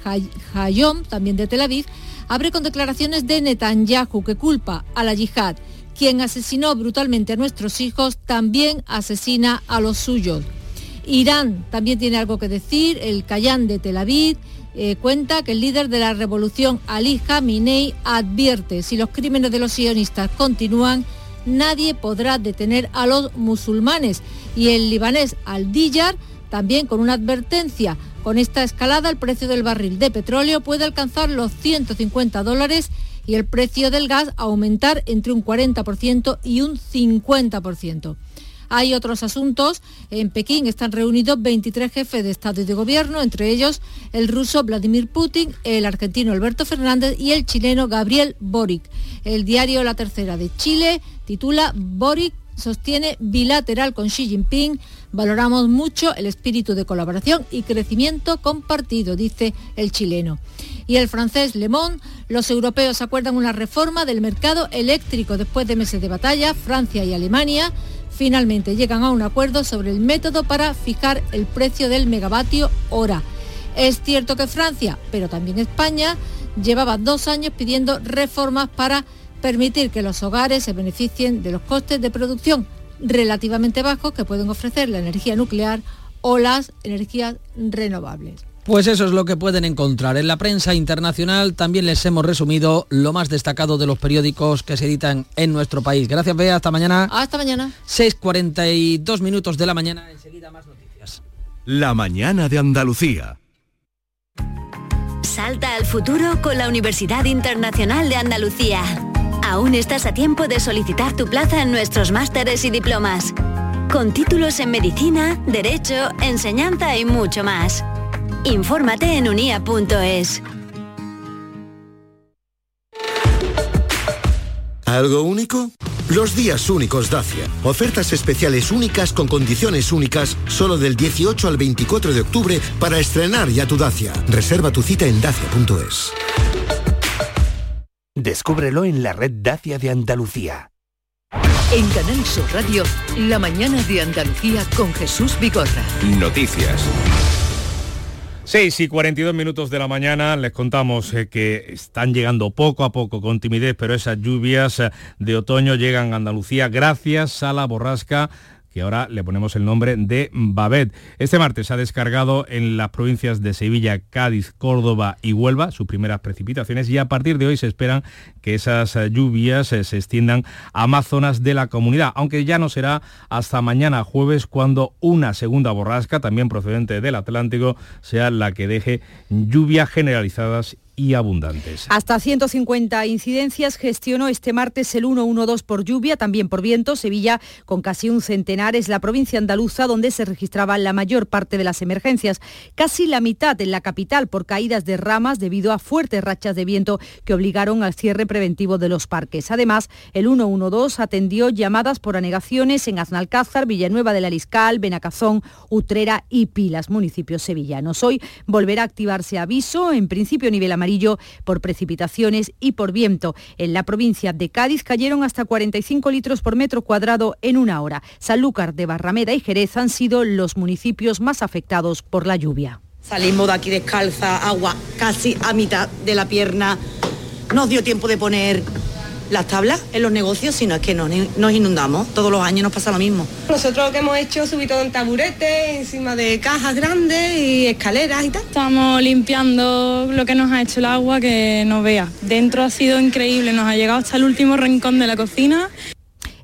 Hayom, también de Tel Aviv, abre con declaraciones de Netanyahu que culpa a la yihad. Quien asesinó brutalmente a nuestros hijos también asesina a los suyos. Irán también tiene algo que decir. El Cayán de Tel Aviv eh, cuenta que el líder de la revolución, Ali Khamenei, advierte si los crímenes de los sionistas continúan, nadie podrá detener a los musulmanes. Y el libanés Al-Diyar también con una advertencia. Con esta escalada el precio del barril de petróleo puede alcanzar los 150 dólares y el precio del gas aumentar entre un 40% y un 50%. Hay otros asuntos. En Pekín están reunidos 23 jefes de Estado y de Gobierno, entre ellos el ruso Vladimir Putin, el argentino Alberto Fernández y el chileno Gabriel Boric. El diario La Tercera de Chile titula Boric sostiene bilateral con Xi Jinping. Valoramos mucho el espíritu de colaboración y crecimiento compartido, dice el chileno. Y el francés Le Monde, los europeos acuerdan una reforma del mercado eléctrico después de meses de batalla, Francia y Alemania finalmente llegan a un acuerdo sobre el método para fijar el precio del megavatio hora. Es cierto que Francia, pero también España, llevaba dos años pidiendo reformas para permitir que los hogares se beneficien de los costes de producción relativamente bajos que pueden ofrecer la energía nuclear o las energías renovables.
Pues eso es lo que pueden encontrar. En la prensa internacional también les hemos resumido lo más destacado de los periódicos que se editan en nuestro país. Gracias, Bea. Hasta mañana.
Hasta mañana.
6.42 minutos de la mañana. Enseguida más noticias.
La mañana de Andalucía.
Salta al futuro con la Universidad Internacional de Andalucía. Aún estás a tiempo de solicitar tu plaza en nuestros másteres y diplomas. Con títulos en medicina, derecho, enseñanza y mucho más. Infórmate en unia.es.
¿Algo único? Los días únicos Dacia. Ofertas especiales únicas con condiciones únicas solo del 18 al 24 de octubre para estrenar ya tu Dacia. Reserva tu cita en dacia.es.
Descúbrelo en la red Dacia de Andalucía.
En Canal Sur Radio, la mañana de Andalucía con Jesús Bigorra.
Noticias.
6 y 42 minutos de la mañana les contamos eh, que están llegando poco a poco con timidez, pero esas lluvias eh, de otoño llegan a Andalucía gracias a la borrasca que ahora le ponemos el nombre de Babet. Este martes ha descargado en las provincias de Sevilla, Cádiz, Córdoba y Huelva sus primeras precipitaciones y a partir de hoy se esperan que esas eh, lluvias eh, se extiendan a más zonas de la comunidad, aunque ya no será hasta mañana jueves cuando una segunda borrasca, también procedente del Atlántico, sea la que deje lluvias generalizadas y abundantes.
Hasta 150 incidencias gestionó este martes el 112 por lluvia, también por viento. Sevilla, con casi un centenar, es la provincia andaluza donde se registraba la mayor parte de las emergencias. Casi la mitad en la capital por caídas de ramas debido a fuertes rachas de viento que obligaron al cierre preventivo de los parques. Además, el 112 atendió llamadas por anegaciones en Aznalcázar, Villanueva de la Liscal, Benacazón, Utrera y Pilas, municipios sevillanos. Hoy volverá a activarse aviso, en principio nivel amarillo por precipitaciones y por viento. En la provincia de Cádiz cayeron hasta 45 litros por metro cuadrado en una hora. Sanlúcar de Barrameda y Jerez han sido los municipios más afectados por la lluvia.
Salimos de aquí descalza, agua casi a mitad de la pierna. Nos dio tiempo de poner las tablas en los negocios, sino es que nos, nos inundamos. Todos los años nos pasa lo mismo.
Nosotros lo que hemos hecho es subir todo en taburetes, encima de cajas grandes y escaleras y tal.
Estamos limpiando lo que nos ha hecho el agua, que no vea. Dentro ha sido increíble, nos ha llegado hasta el último rincón de la cocina.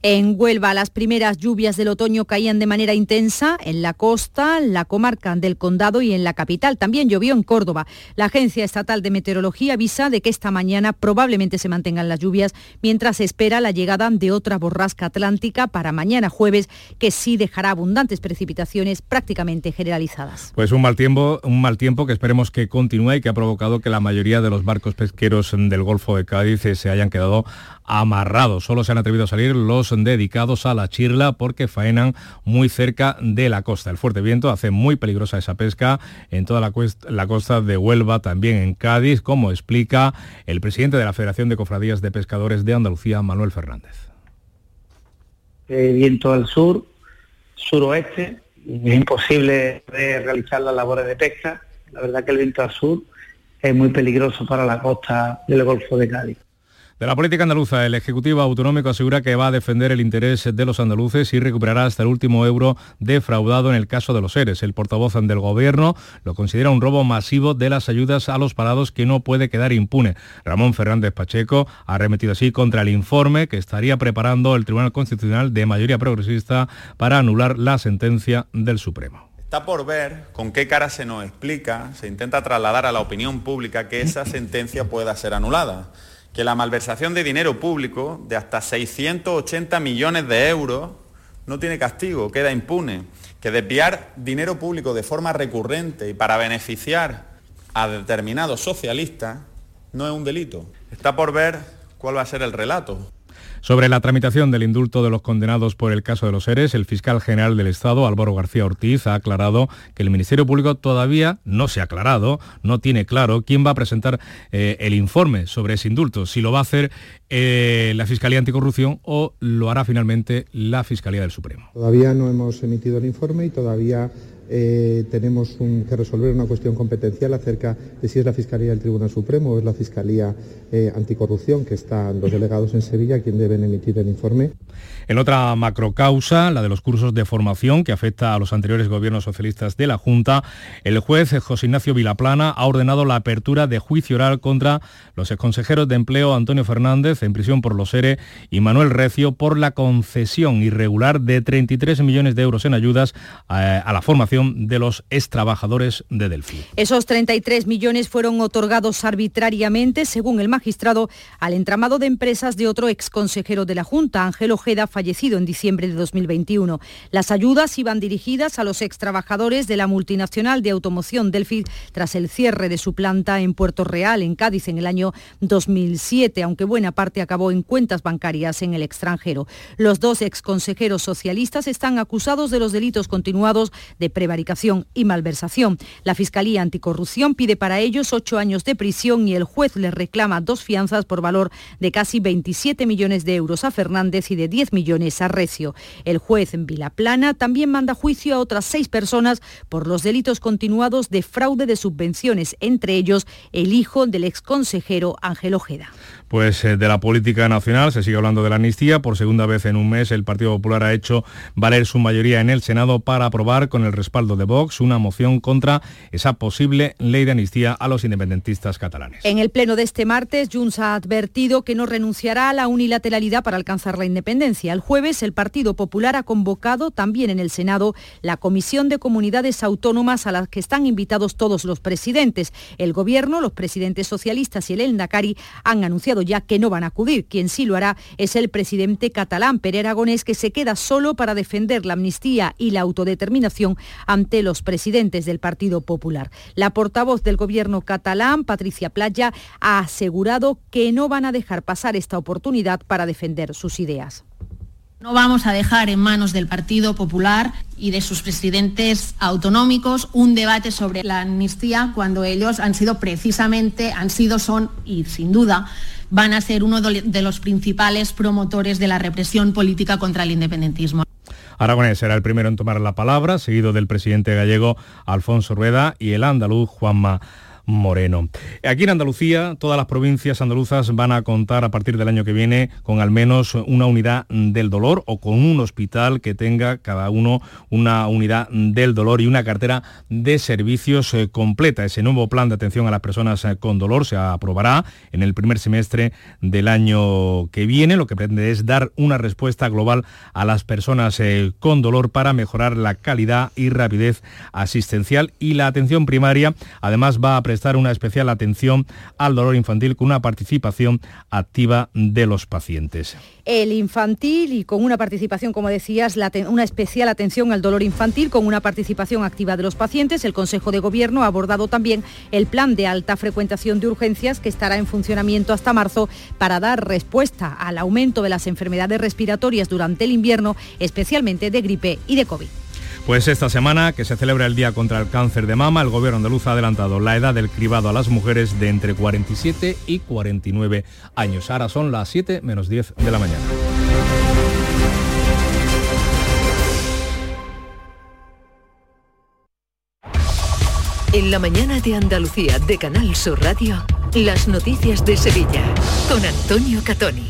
En Huelva las primeras lluvias del otoño caían de manera intensa en la costa, la comarca del condado y en la capital. También llovió en Córdoba. La Agencia Estatal de Meteorología avisa de que esta mañana probablemente se mantengan las lluvias mientras se espera la llegada de otra borrasca atlántica para mañana jueves que sí dejará abundantes precipitaciones prácticamente generalizadas.
Pues un mal tiempo, un mal tiempo que esperemos que continúe y que ha provocado que la mayoría de los barcos pesqueros del Golfo de Cádiz se hayan quedado amarrados. Solo se han atrevido a salir los dedicados a la chirla porque faenan muy cerca de la costa. El fuerte viento hace muy peligrosa esa pesca en toda la, la costa de Huelva, también en Cádiz, como explica el presidente de la Federación de Cofradías de Pescadores de Andalucía, Manuel Fernández.
viento al sur, suroeste, es imposible realizar las labores de pesca. La verdad que el viento al sur es muy peligroso para la costa del Golfo de Cádiz.
De la política andaluza, el Ejecutivo Autonómico asegura que va a defender el interés de los andaluces y recuperará hasta el último euro defraudado en el caso de los seres. El portavoz del Gobierno lo considera un robo masivo de las ayudas a los parados que no puede quedar impune. Ramón Fernández Pacheco ha remetido así contra el informe que estaría preparando el Tribunal Constitucional de mayoría progresista para anular la sentencia del Supremo.
Está por ver con qué cara se nos explica, se intenta trasladar a la opinión pública que esa sentencia pueda ser anulada que la malversación de dinero público de hasta 680 millones de euros no tiene castigo, queda impune, que desviar dinero público de forma recurrente y para beneficiar a determinados socialistas no es un delito. Está por ver cuál va a ser el relato.
Sobre la tramitación del indulto de los condenados por el caso de los seres, el fiscal general del Estado, Álvaro García Ortiz, ha aclarado que el Ministerio Público todavía no se ha aclarado, no tiene claro quién va a presentar eh, el informe sobre ese indulto, si lo va a hacer eh, la Fiscalía Anticorrupción o lo hará finalmente la Fiscalía del Supremo.
Todavía no hemos emitido el informe y todavía eh, tenemos que resolver una cuestión competencial acerca de si es la Fiscalía del Tribunal Supremo o es la Fiscalía eh, Anticorrupción, que están los delegados en Sevilla, quien deben emitir el informe.
En otra macrocausa, la de los cursos de formación que afecta a los anteriores gobiernos socialistas de la Junta, el juez José Ignacio Vilaplana ha ordenado la apertura de juicio oral contra los exconsejeros de empleo Antonio Fernández en prisión por los ERE y Manuel Recio por la concesión irregular de 33 millones de euros en ayudas a, eh, a la formación de los extrabajadores de Delphi.
Esos 33 millones fueron otorgados arbitrariamente, según el magistrado, al entramado de empresas de otro exconsejero de la Junta, Ángel Ojeda, fallecido en diciembre de 2021. Las ayudas iban dirigidas a los extrabajadores de la multinacional de automoción Delphi tras el cierre de su planta en Puerto Real, en Cádiz, en el año 2007, aunque buena parte acabó en cuentas bancarias en el extranjero. Los dos exconsejeros socialistas están acusados de los delitos continuados de prevaricación y malversación. La Fiscalía Anticorrupción pide para ellos ocho años de prisión y el juez les reclama dos fianzas por valor de casi 27 millones de euros a Fernández y de 10 millones El juez en Vilaplana también manda juicio a otras seis personas por los delitos continuados de fraude de subvenciones, entre ellos el hijo del exconsejero Ángel Ojeda.
Pues de la política nacional se sigue hablando de la amnistía. Por segunda vez en un mes el Partido Popular ha hecho valer su mayoría en el Senado para aprobar con el respaldo de Vox una moción contra esa posible ley de amnistía a los independentistas catalanes.
En el pleno de este martes, Junts ha advertido que no renunciará a la unilateralidad para alcanzar la independencia. El jueves el Partido Popular ha convocado también en el Senado la Comisión de Comunidades Autónomas a las que están invitados todos los presidentes. El Gobierno, los presidentes socialistas y el Endacari han anunciado ya que no van a acudir. Quien sí lo hará es el presidente catalán, Pere Aragonés, que se queda solo para defender la amnistía y la autodeterminación ante los presidentes del Partido Popular. La portavoz del Gobierno catalán, Patricia Playa, ha asegurado que no van a dejar pasar esta oportunidad para defender sus ideas.
No vamos a dejar en manos del Partido Popular y de sus presidentes autonómicos un debate sobre la amnistía cuando ellos han sido precisamente, han sido, son y sin duda van a ser uno de los principales promotores de la represión política contra el independentismo.
Aragonés será el primero en tomar la palabra, seguido del presidente gallego Alfonso Rueda y el andaluz Juanma Moreno. Aquí en Andalucía, todas las provincias andaluzas van a contar a partir del año que viene con al menos una unidad del dolor o con un hospital que tenga cada uno una unidad del dolor y una cartera de servicios eh, completa. Ese nuevo plan de atención a las personas eh, con dolor se aprobará en el primer semestre del año que viene. Lo que pretende es dar una respuesta global a las personas eh, con dolor para mejorar la calidad y rapidez asistencial y la atención primaria. Además va a prestar una especial atención al dolor infantil con una participación activa de los pacientes.
El infantil y con una participación, como decías, una especial atención al dolor infantil con una participación activa de los pacientes. El Consejo de Gobierno ha abordado también el plan de alta frecuentación de urgencias que estará en funcionamiento hasta marzo para dar respuesta al aumento de las enfermedades respiratorias durante el invierno, especialmente de gripe y de COVID.
Pues esta semana, que se celebra el Día contra el Cáncer de Mama, el Gobierno andaluz ha adelantado la edad del cribado a las mujeres de entre 47 y 49 años. Ahora son las 7 menos 10 de la mañana.
En la mañana de Andalucía de Canal Sur Radio, las noticias de Sevilla con Antonio Catoni.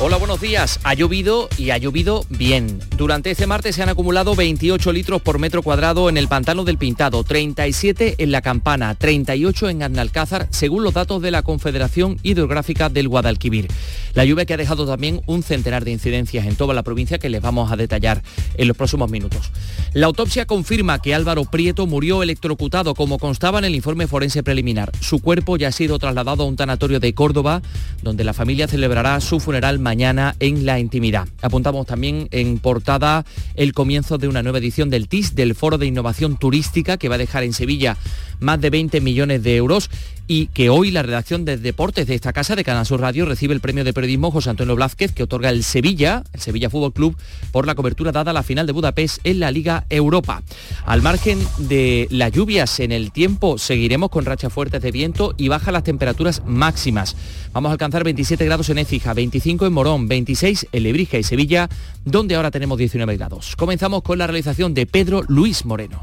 Hola, buenos días. Ha llovido y ha llovido bien. Durante este martes se han acumulado 28 litros por metro cuadrado en el pantano del Pintado, 37 en La Campana, 38 en Annalcázar, según los datos de la Confederación Hidrográfica del Guadalquivir. La lluvia que ha dejado también un centenar de incidencias en toda la provincia que les vamos a detallar en los próximos minutos. La autopsia confirma que Álvaro Prieto murió electrocutado como constaba en el informe forense preliminar. Su cuerpo ya ha sido trasladado a un tanatorio de Córdoba, donde la familia celebrará su funeral mañana en la intimidad. Apuntamos también en portada el comienzo de una nueva edición del TIS, del Foro de Innovación Turística, que va a dejar en Sevilla más de 20 millones de euros y que hoy la redacción de deportes de esta casa de Canal Sur Radio recibe el premio de periodismo José Antonio Blázquez que otorga el Sevilla, el Sevilla Fútbol Club, por la cobertura dada a la final de Budapest en la Liga Europa. Al margen de las lluvias en el tiempo, seguiremos con rachas fuertes de viento y bajan las temperaturas máximas. Vamos a alcanzar 27 grados en Écija, 25 en Morón, 26 en Lebrija y Sevilla, donde ahora tenemos 19 grados. Comenzamos con la realización de Pedro Luis Moreno.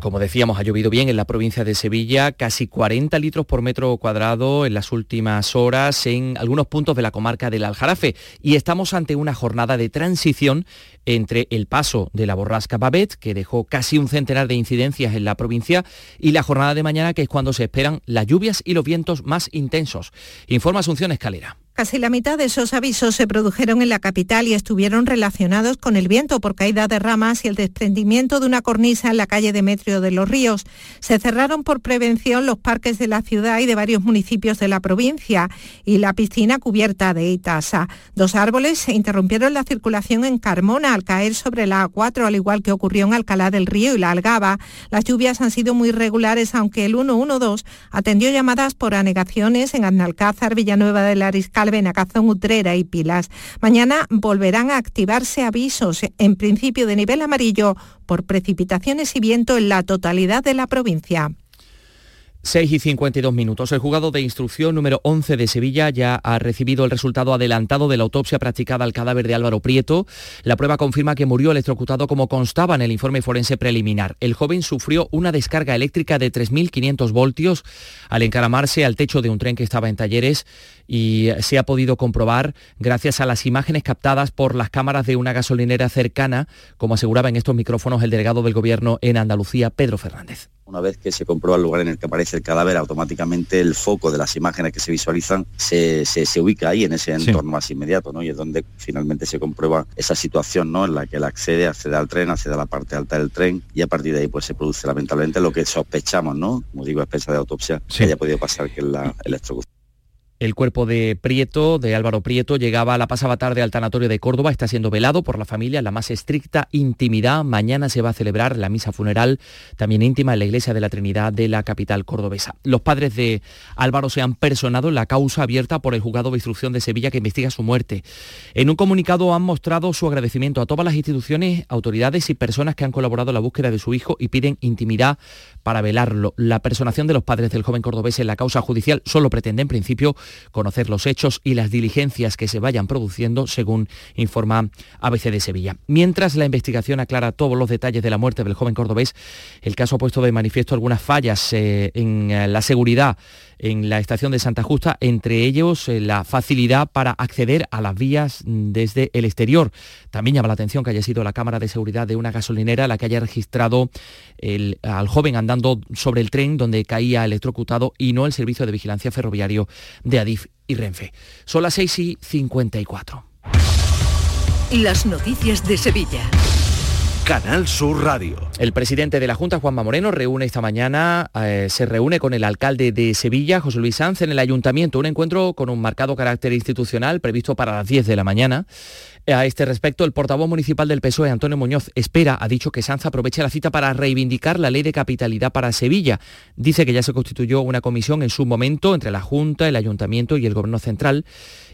Como decíamos, ha llovido bien en la provincia de Sevilla, casi 40 litros por metro cuadrado en las últimas horas en algunos puntos de la comarca del Aljarafe y estamos ante una jornada de transición entre el paso de la borrasca Babet, que dejó casi un centenar de incidencias en la provincia, y la jornada de mañana, que es cuando se esperan las lluvias y los vientos más intensos. Informa Asunción Escalera.
Casi la mitad de esos avisos se produjeron en la capital y estuvieron relacionados con el viento por caída de ramas y el desprendimiento de una cornisa en la calle Demetrio de los Ríos. Se cerraron por prevención los parques de la ciudad y de varios municipios de la provincia y la piscina cubierta de Itasa. Dos árboles interrumpieron la circulación en Carmona al caer sobre la A4, al igual que ocurrió en Alcalá del Río y la Algaba. Las lluvias han sido muy regulares, aunque el 112 atendió llamadas por anegaciones en Annalcázar, Villanueva del Ariscal, Nacional, Benacazón, Utrera y Pilas. Mañana volverán a activarse avisos, en principio de nivel amarillo, por precipitaciones y viento en la totalidad de la provincia.
6 y 52 minutos. El juzgado de instrucción número 11 de Sevilla ya ha recibido el resultado adelantado de la autopsia practicada al cadáver de Álvaro Prieto. La prueba confirma que murió electrocutado como constaba en el informe forense preliminar. El joven sufrió una descarga eléctrica de 3.500 voltios al encaramarse al techo de un tren que estaba en talleres y se ha podido comprobar gracias a las imágenes captadas por las cámaras de una gasolinera cercana, como aseguraba en estos micrófonos el delegado del Gobierno en Andalucía, Pedro Fernández.
Una vez que se comprueba el lugar en el que aparece el cadáver, automáticamente el foco de las imágenes que se visualizan se, ubica ahí, en ese entorno más inmediato, ¿no? Y es donde finalmente se comprueba esa situación, ¿no? En la que él accede, accede al tren, accede a la parte alta del tren y a partir de ahí pues se produce lamentablemente lo que sospechamos, ¿no? Como digo, a de autopsia, que haya podido pasar, que es la electrocución.
El cuerpo de Prieto, de Álvaro Prieto, llegaba la pasada tarde al tanatorio de Córdoba, está siendo velado por la familia en la más estricta intimidad. Mañana se va a celebrar la misa funeral, también íntima, en la iglesia de la Trinidad de la capital cordobesa. Los padres de Álvaro se han personado en la causa abierta por el juzgado de instrucción de Sevilla que investiga su muerte. En un comunicado han mostrado su agradecimiento a todas las instituciones, autoridades y personas que han colaborado en la búsqueda de su hijo y piden intimidad para velarlo. La personación de los padres del joven cordobés en la causa judicial solo pretende en principio conocer los hechos y las diligencias que se vayan produciendo, según informa ABC de Sevilla. Mientras la investigación aclara todos los detalles de la muerte del joven cordobés, el caso ha puesto de manifiesto algunas fallas eh, en eh, la seguridad en la estación de Santa Justa, entre ellos eh, la facilidad para acceder a las vías desde el exterior. También llama la atención que haya sido la cámara de seguridad de una gasolinera la que haya registrado al joven andando sobre el tren donde caía electrocutado y no el servicio de vigilancia ferroviario de Adif y Renfe. Son las 6 y 54.
Las noticias de Sevilla.
Canal Sur Radio.
El presidente de la Junta, Juanma Moreno, reúne esta mañana, eh, se reúne con el alcalde de Sevilla, José Luis Sanz, en el ayuntamiento. Un encuentro con un marcado carácter institucional previsto para las 10 de la mañana. A este respecto, el portavoz municipal del PSOE, Antonio Muñoz, espera, ha dicho que Sanz aproveche la cita para reivindicar la ley de capitalidad para Sevilla. Dice que ya se constituyó una comisión en su momento entre la Junta, el Ayuntamiento y el Gobierno Central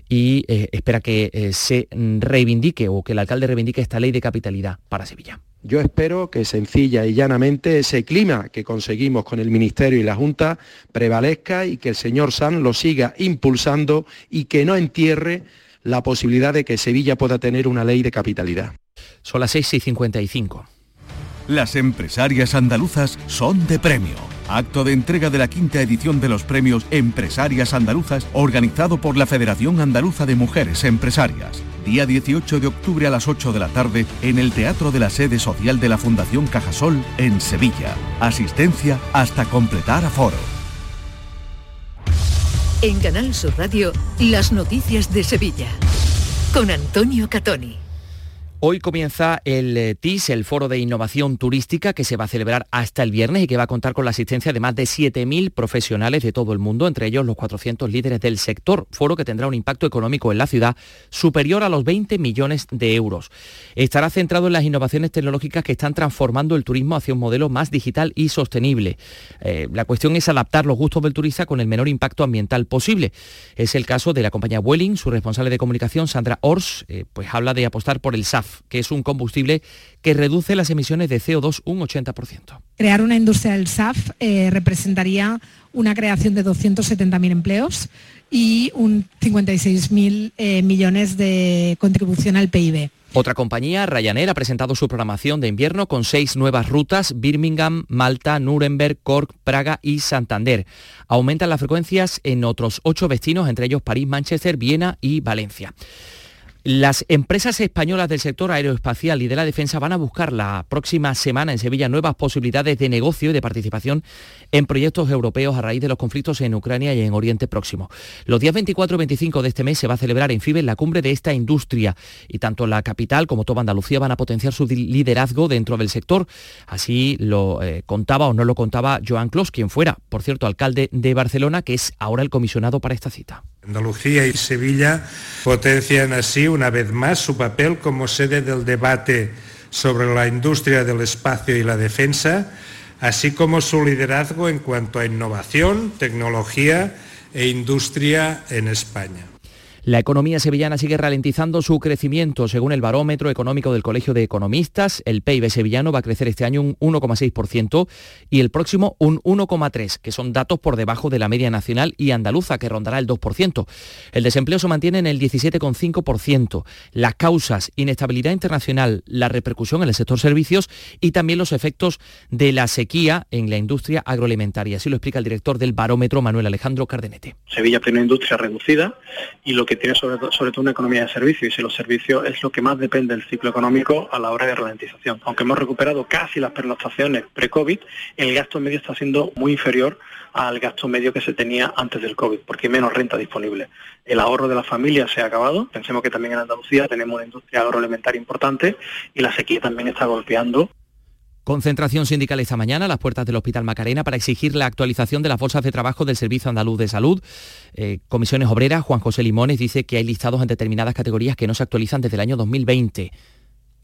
y eh, espera que eh, se reivindique o que el alcalde reivindique esta ley de capitalidad para Sevilla.
Yo espero que sencilla y llanamente ese clima que conseguimos con el Ministerio y la Junta prevalezca y que el señor Sanz lo siga impulsando y que no entierre la posibilidad de que Sevilla pueda tener una ley de capitalidad.
Son las 6 y 55.
Las empresarias andaluzas son de premio acto de entrega de la quinta edición de los premios Empresarias Andaluzas organizado por la Federación Andaluza de Mujeres Empresarias. Día 18 de octubre a las 8 de la tarde en el Teatro de la Sede Social de la Fundación Cajasol en Sevilla. Asistencia hasta completar aforo.
En Canal Sur Radio, las noticias de Sevilla. Con Antonio Catoni.
Hoy comienza el eh, TIS, el Foro de Innovación Turística, que se va a celebrar hasta el viernes y que va a contar con la asistencia de más de 7.000 profesionales de todo el mundo, entre ellos los 400 líderes del sector. Foro que tendrá un impacto económico en la ciudad superior a los 20 millones de euros. Estará centrado en las innovaciones tecnológicas que están transformando el turismo hacia un modelo más digital y sostenible. Eh, la cuestión es adaptar los gustos del turista con el menor impacto ambiental posible. Es el caso de la compañía Welling, su responsable de comunicación, Sandra Ors, eh, pues habla de apostar por el SAF que es un combustible que reduce las emisiones de CO2 un 80%.
Crear una industria del SAF eh, representaría una creación de 270.000 empleos y un 56.000 eh, millones de contribución al PIB.
Otra compañía, Ryanair, ha presentado su programación de invierno con seis nuevas rutas, Birmingham, Malta, Nuremberg, Cork, Praga y Santander. Aumentan las frecuencias en otros ocho destinos, entre ellos París, Manchester, Viena y Valencia. Las empresas españolas del sector aeroespacial y de la defensa van a buscar la próxima semana en Sevilla nuevas posibilidades de negocio y de participación en proyectos europeos a raíz de los conflictos en Ucrania y en Oriente Próximo. Los días 24 y 25 de este mes se va a celebrar en FIBE la cumbre de esta industria y tanto la capital como toda Andalucía van a potenciar su liderazgo dentro del sector. Así lo eh, contaba o no lo contaba Joan Clos, quien fuera, por cierto, alcalde de Barcelona, que es ahora el comisionado para esta cita.
Andalucía y Sevilla potencian así una vez más su papel como sede del debate sobre la industria del espacio y la defensa, así como su liderazgo en cuanto a innovación, tecnología e industria en España.
La economía sevillana sigue ralentizando su crecimiento. Según el barómetro económico del Colegio de Economistas, el PIB sevillano va a crecer este año un 1,6% y el próximo un 1,3%, que son datos por debajo de la media nacional y andaluza, que rondará el 2%. El desempleo se mantiene en el 17,5%. Las causas, inestabilidad internacional, la repercusión en el sector servicios y también los efectos de la sequía en la industria agroalimentaria. Así lo explica el director del barómetro, Manuel Alejandro Cardenete.
Sevilla tiene industria reducida y lo que tiene sobre, sobre todo una economía de servicios y los servicios es lo que más depende del ciclo económico a la hora de ralentización. Aunque hemos recuperado casi las pernoctaciones pre-COVID, el gasto medio está siendo muy inferior al gasto medio que se tenía antes del COVID, porque hay menos renta disponible. El ahorro de la familia se ha acabado. Pensemos que también en Andalucía tenemos una industria agroalimentaria importante y la sequía también está golpeando
Concentración sindical esta mañana a las puertas del Hospital Macarena para exigir la actualización de las bolsas de trabajo del Servicio Andaluz de Salud. Eh, Comisiones Obreras, Juan José Limones, dice que hay listados en determinadas categorías que no se actualizan desde el año 2020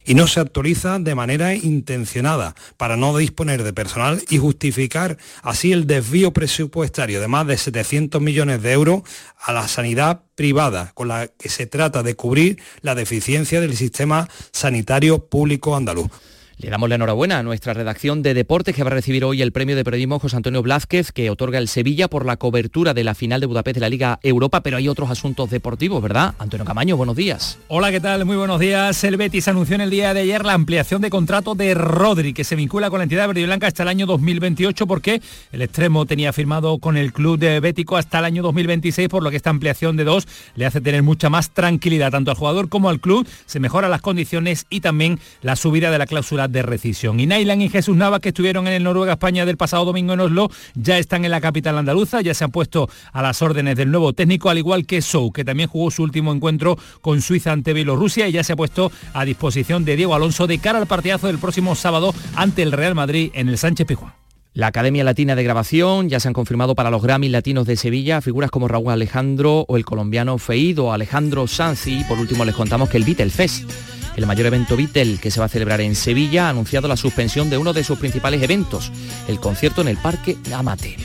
y no se actualiza de manera intencionada para no disponer de personal y justificar así el desvío presupuestario de más de 700 millones de euros a la sanidad privada, con la que se trata de cubrir la deficiencia del sistema sanitario público andaluz.
Le damos la enhorabuena a nuestra redacción de deportes que va a recibir hoy el premio de periodismo José Antonio Blázquez que otorga el Sevilla por la cobertura de la final de Budapest de la Liga Europa, pero hay otros asuntos deportivos, ¿verdad? Antonio Camaño, buenos días.
Hola, ¿qué tal? Muy buenos días. El Betis anunció en el día de ayer la ampliación de contrato de Rodri, que se vincula con la entidad verde y blanca hasta el año 2028 porque el extremo tenía firmado con el club de Bético hasta el año 2026, por lo que esta ampliación de dos le hace tener mucha más tranquilidad tanto al jugador como al club. Se mejoran las condiciones y también la subida de la cláusula de rescisión. Y Nailan y Jesús Nava, que estuvieron en el Noruega España del pasado domingo en Oslo, ya están en la capital andaluza, ya se han puesto a las órdenes del nuevo técnico, al igual que Sou, que también jugó su último encuentro con Suiza ante Bielorrusia y ya se ha puesto a disposición de Diego Alonso de cara al partidazo del próximo sábado ante el Real Madrid en el Sánchez Pijuán.
La Academia Latina de Grabación ya se han confirmado para los Grammy Latinos de Sevilla figuras como Raúl Alejandro o el colombiano Feido Alejandro Sanz y por último les contamos que el Beatle Fest el mayor evento Beatle que se va a celebrar en Sevilla ha anunciado la suspensión de uno de sus principales eventos, el concierto en el Parque Amate.